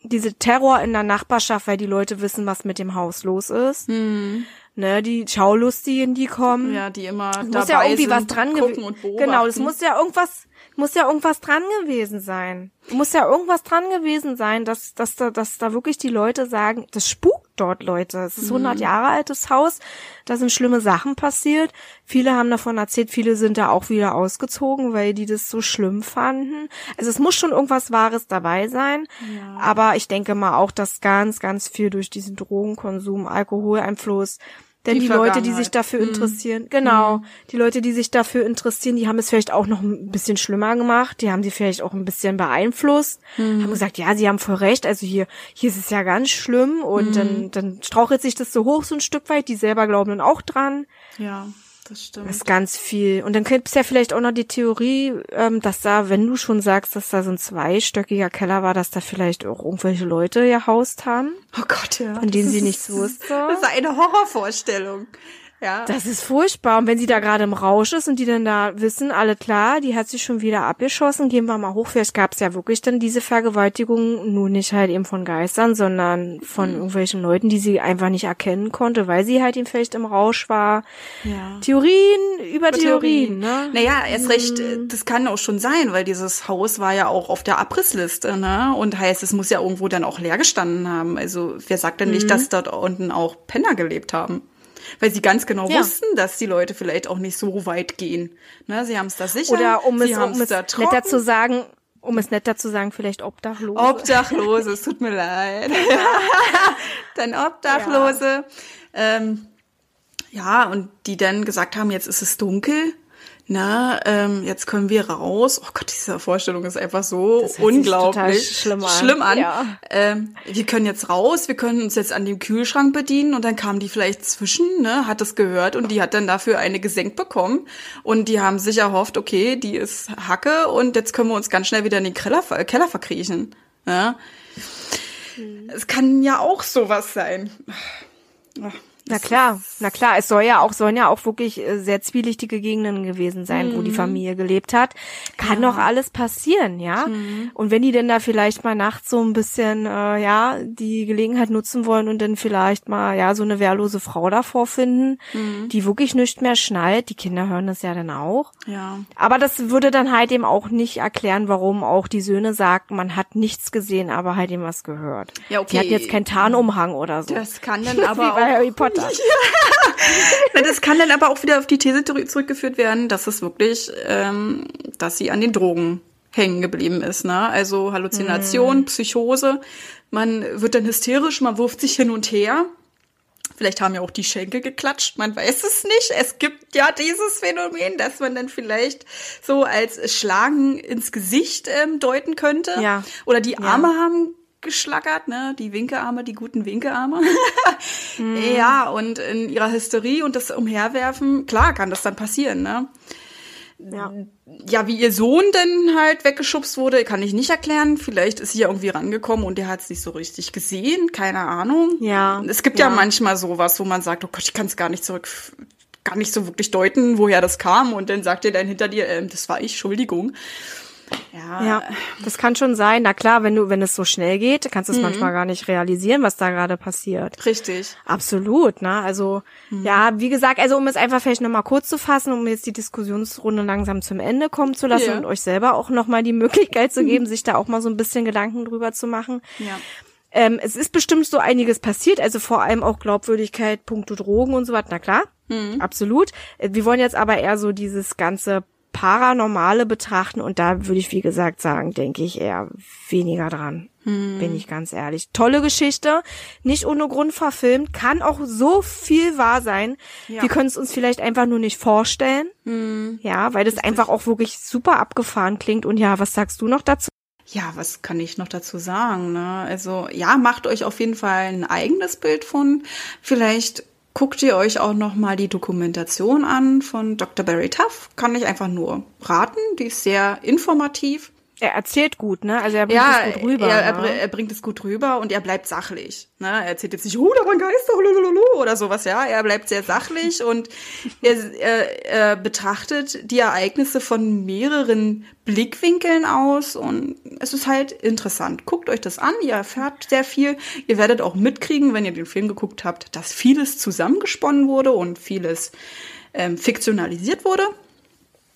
diese Terror in der Nachbarschaft, weil die Leute wissen, was mit dem Haus los ist. Mhm. Ne, die Schaulustigen, die kommen. Ja, die immer dabei muss ja irgendwie was dran gewesen. Genau, das muss ja irgendwas muss ja irgendwas dran gewesen sein. Muss ja irgendwas dran gewesen sein, dass, dass, da, dass da wirklich die Leute sagen, das spukt dort, Leute. Es ist 100 mhm. Jahre altes Haus, da sind schlimme Sachen passiert. Viele haben davon erzählt, viele sind da auch wieder ausgezogen, weil die das so schlimm fanden. Also es muss schon irgendwas Wahres dabei sein. Ja. Aber ich denke mal auch, dass ganz, ganz viel durch diesen Drogenkonsum, Alkoholeinfluss, denn die, die Leute, die sich dafür mhm. interessieren, genau, mhm. die Leute, die sich dafür interessieren, die haben es vielleicht auch noch ein bisschen schlimmer gemacht, die haben sie vielleicht auch ein bisschen beeinflusst, mhm. haben gesagt, ja, sie haben voll recht, also hier, hier ist es ja ganz schlimm und dann, mhm. dann strauchelt sich das so hoch so ein Stück weit, die selber glauben dann auch dran. Ja. Das stimmt. Das ist ganz viel. Und dann gibt es ja vielleicht auch noch die Theorie, ähm, dass da, wenn du schon sagst, dass da so ein zweistöckiger Keller war, dass da vielleicht auch irgendwelche Leute gehaust haben. Oh Gott, ja. Von denen sie nichts wussten. Das ist eine Horrorvorstellung. Ja. Das ist furchtbar. Und wenn sie da gerade im Rausch ist und die dann da wissen, alle klar, die hat sich schon wieder abgeschossen, gehen wir mal hoch. Vielleicht gab es ja wirklich dann diese Vergewaltigung, nur nicht halt eben von Geistern, sondern von mhm. irgendwelchen Leuten, die sie einfach nicht erkennen konnte, weil sie halt eben vielleicht im Rausch war. Ja. Theorien über, über Theorien, Theorien, ne? Naja, erst recht, mhm. das kann auch schon sein, weil dieses Haus war ja auch auf der Abrissliste, ne? Und heißt, es muss ja irgendwo dann auch leer gestanden haben. Also wer sagt denn nicht, mhm. dass dort unten auch Penner gelebt haben? Weil sie ganz genau ja. wussten, dass die Leute vielleicht auch nicht so weit gehen. Ne, sie haben es da sicher. Oder um es, um es netter zu sagen, um es netter zu sagen, vielleicht Obdachlose. Obdachlose, es tut mir leid. dann Obdachlose. Ja. Ähm, ja, und die dann gesagt haben, jetzt ist es dunkel na, ähm, jetzt können wir raus. Oh Gott, diese Vorstellung ist einfach so unglaublich schlimm an. Schlimm an. Ja. Ähm, wir können jetzt raus, wir können uns jetzt an dem Kühlschrank bedienen und dann kam die vielleicht zwischen, ne, hat das gehört und die hat dann dafür eine gesenkt bekommen und die haben sich erhofft, okay, die ist Hacke und jetzt können wir uns ganz schnell wieder in den Keller, Keller verkriechen. Ja. Hm. Es kann ja auch sowas sein. Ach. Na klar, na klar, es soll ja auch, sollen ja auch wirklich äh, sehr zwielichtige Gegenden gewesen sein, mhm. wo die mhm. Familie gelebt hat. Kann ja. doch alles passieren, ja. Mhm. Und wenn die denn da vielleicht mal nachts so ein bisschen, äh, ja, die Gelegenheit nutzen wollen und dann vielleicht mal, ja, so eine wehrlose Frau davor finden, mhm. die wirklich nicht mehr schnallt, die Kinder hören das ja dann auch. Ja. Aber das würde dann halt eben auch nicht erklären, warum auch die Söhne sagen, man hat nichts gesehen, aber halt eben was gehört. Ja, okay. Die hatten jetzt keinen Tarnumhang oder so. Das kann dann aber auch Vater. Ja. das kann dann aber auch wieder auf die These zurückgeführt werden, dass es wirklich, ähm, dass sie an den Drogen hängen geblieben ist. Ne? Also Halluzination, mhm. Psychose. Man wird dann hysterisch, man wirft sich hin und her. Vielleicht haben ja auch die Schenkel geklatscht, man weiß es nicht. Es gibt ja dieses Phänomen, dass man dann vielleicht so als Schlagen ins Gesicht ähm, deuten könnte. Ja. Oder die Arme ja. haben geschlackert, ne? Die Winkearme, die guten Winkearme. mhm. Ja, und in ihrer Hysterie und das Umherwerfen, klar kann das dann passieren, ne? Ja. ja, wie ihr Sohn denn halt weggeschubst wurde, kann ich nicht erklären. Vielleicht ist sie ja irgendwie rangekommen und der hat es nicht so richtig gesehen. Keine Ahnung. Ja. Es gibt ja, ja manchmal sowas, wo man sagt, oh Gott, ich kann es gar nicht zurück, gar nicht so wirklich deuten, woher das kam. Und dann sagt ihr dann hinter dir, äh, das war ich, Entschuldigung. Ja. ja, das kann schon sein. Na klar, wenn du, wenn es so schnell geht, kannst du es mhm. manchmal gar nicht realisieren, was da gerade passiert. Richtig. Absolut, ne? Also, mhm. ja, wie gesagt, also um es einfach vielleicht nochmal kurz zu fassen, um jetzt die Diskussionsrunde langsam zum Ende kommen zu lassen ja. und euch selber auch nochmal die Möglichkeit zu geben, sich da auch mal so ein bisschen Gedanken drüber zu machen. Ja. Ähm, es ist bestimmt so einiges passiert, also vor allem auch Glaubwürdigkeit, puncto Drogen und so weiter, na klar, mhm. absolut. Äh, wir wollen jetzt aber eher so dieses ganze Paranormale betrachten und da würde ich, wie gesagt, sagen, denke ich eher weniger dran. Hm. Bin ich ganz ehrlich. Tolle Geschichte, nicht ohne Grund verfilmt, kann auch so viel wahr sein. Ja. Wir können es uns vielleicht einfach nur nicht vorstellen. Hm. Ja, weil das einfach auch wirklich super abgefahren klingt. Und ja, was sagst du noch dazu? Ja, was kann ich noch dazu sagen? Ne? Also ja, macht euch auf jeden Fall ein eigenes Bild von. Vielleicht guckt ihr euch auch noch mal die Dokumentation an von Dr. Barry Tuff. Kann ich einfach nur raten. Die ist sehr informativ. Er erzählt gut, ne? Also er bringt ja, es gut rüber. Er, er, er, bringt es gut rüber und er bleibt sachlich. Ne? Er erzählt jetzt nicht, oh, da waren Geister, lulululu, oder sowas, ja. Er bleibt sehr sachlich und er, er, er betrachtet die Ereignisse von mehreren Blickwinkeln aus und es ist halt interessant. Guckt euch das an, ihr erfahrt sehr viel. Ihr werdet auch mitkriegen, wenn ihr den Film geguckt habt, dass vieles zusammengesponnen wurde und vieles ähm, fiktionalisiert wurde.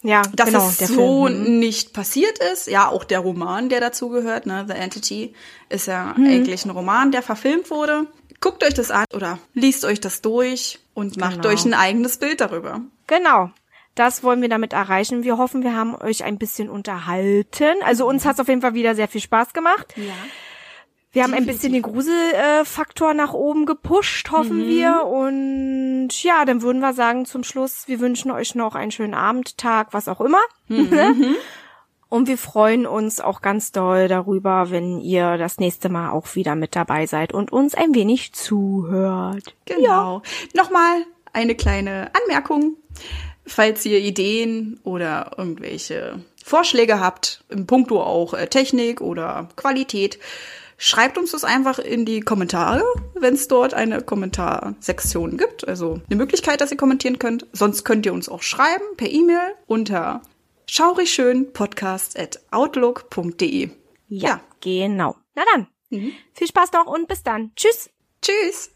Ja, dass genau, es so Film. Mhm. nicht passiert ist. Ja, auch der Roman, der dazu gehört, ne, The Entity, ist ja mhm. eigentlich ein Roman, der verfilmt wurde. Guckt euch das an oder liest euch das durch und macht genau. euch ein eigenes Bild darüber. Genau. Das wollen wir damit erreichen. Wir hoffen, wir haben euch ein bisschen unterhalten. Also uns hat es auf jeden Fall wieder sehr viel Spaß gemacht. Ja. Wir haben ein bisschen den Gruselfaktor nach oben gepusht, hoffen mhm. wir. Und ja, dann würden wir sagen zum Schluss, wir wünschen euch noch einen schönen Abend, Tag, was auch immer. Mhm. Und wir freuen uns auch ganz doll darüber, wenn ihr das nächste Mal auch wieder mit dabei seid und uns ein wenig zuhört. Genau. Ja. Nochmal eine kleine Anmerkung. Falls ihr Ideen oder irgendwelche Vorschläge habt, im Punkto auch äh, Technik oder Qualität, Schreibt uns das einfach in die Kommentare, wenn es dort eine Kommentarsektion gibt. Also eine Möglichkeit, dass ihr kommentieren könnt. Sonst könnt ihr uns auch schreiben per E-Mail unter schaurigschön.podcast.outlook.de. Ja, ja, genau. Na dann. Mhm. Viel Spaß noch und bis dann. Tschüss. Tschüss.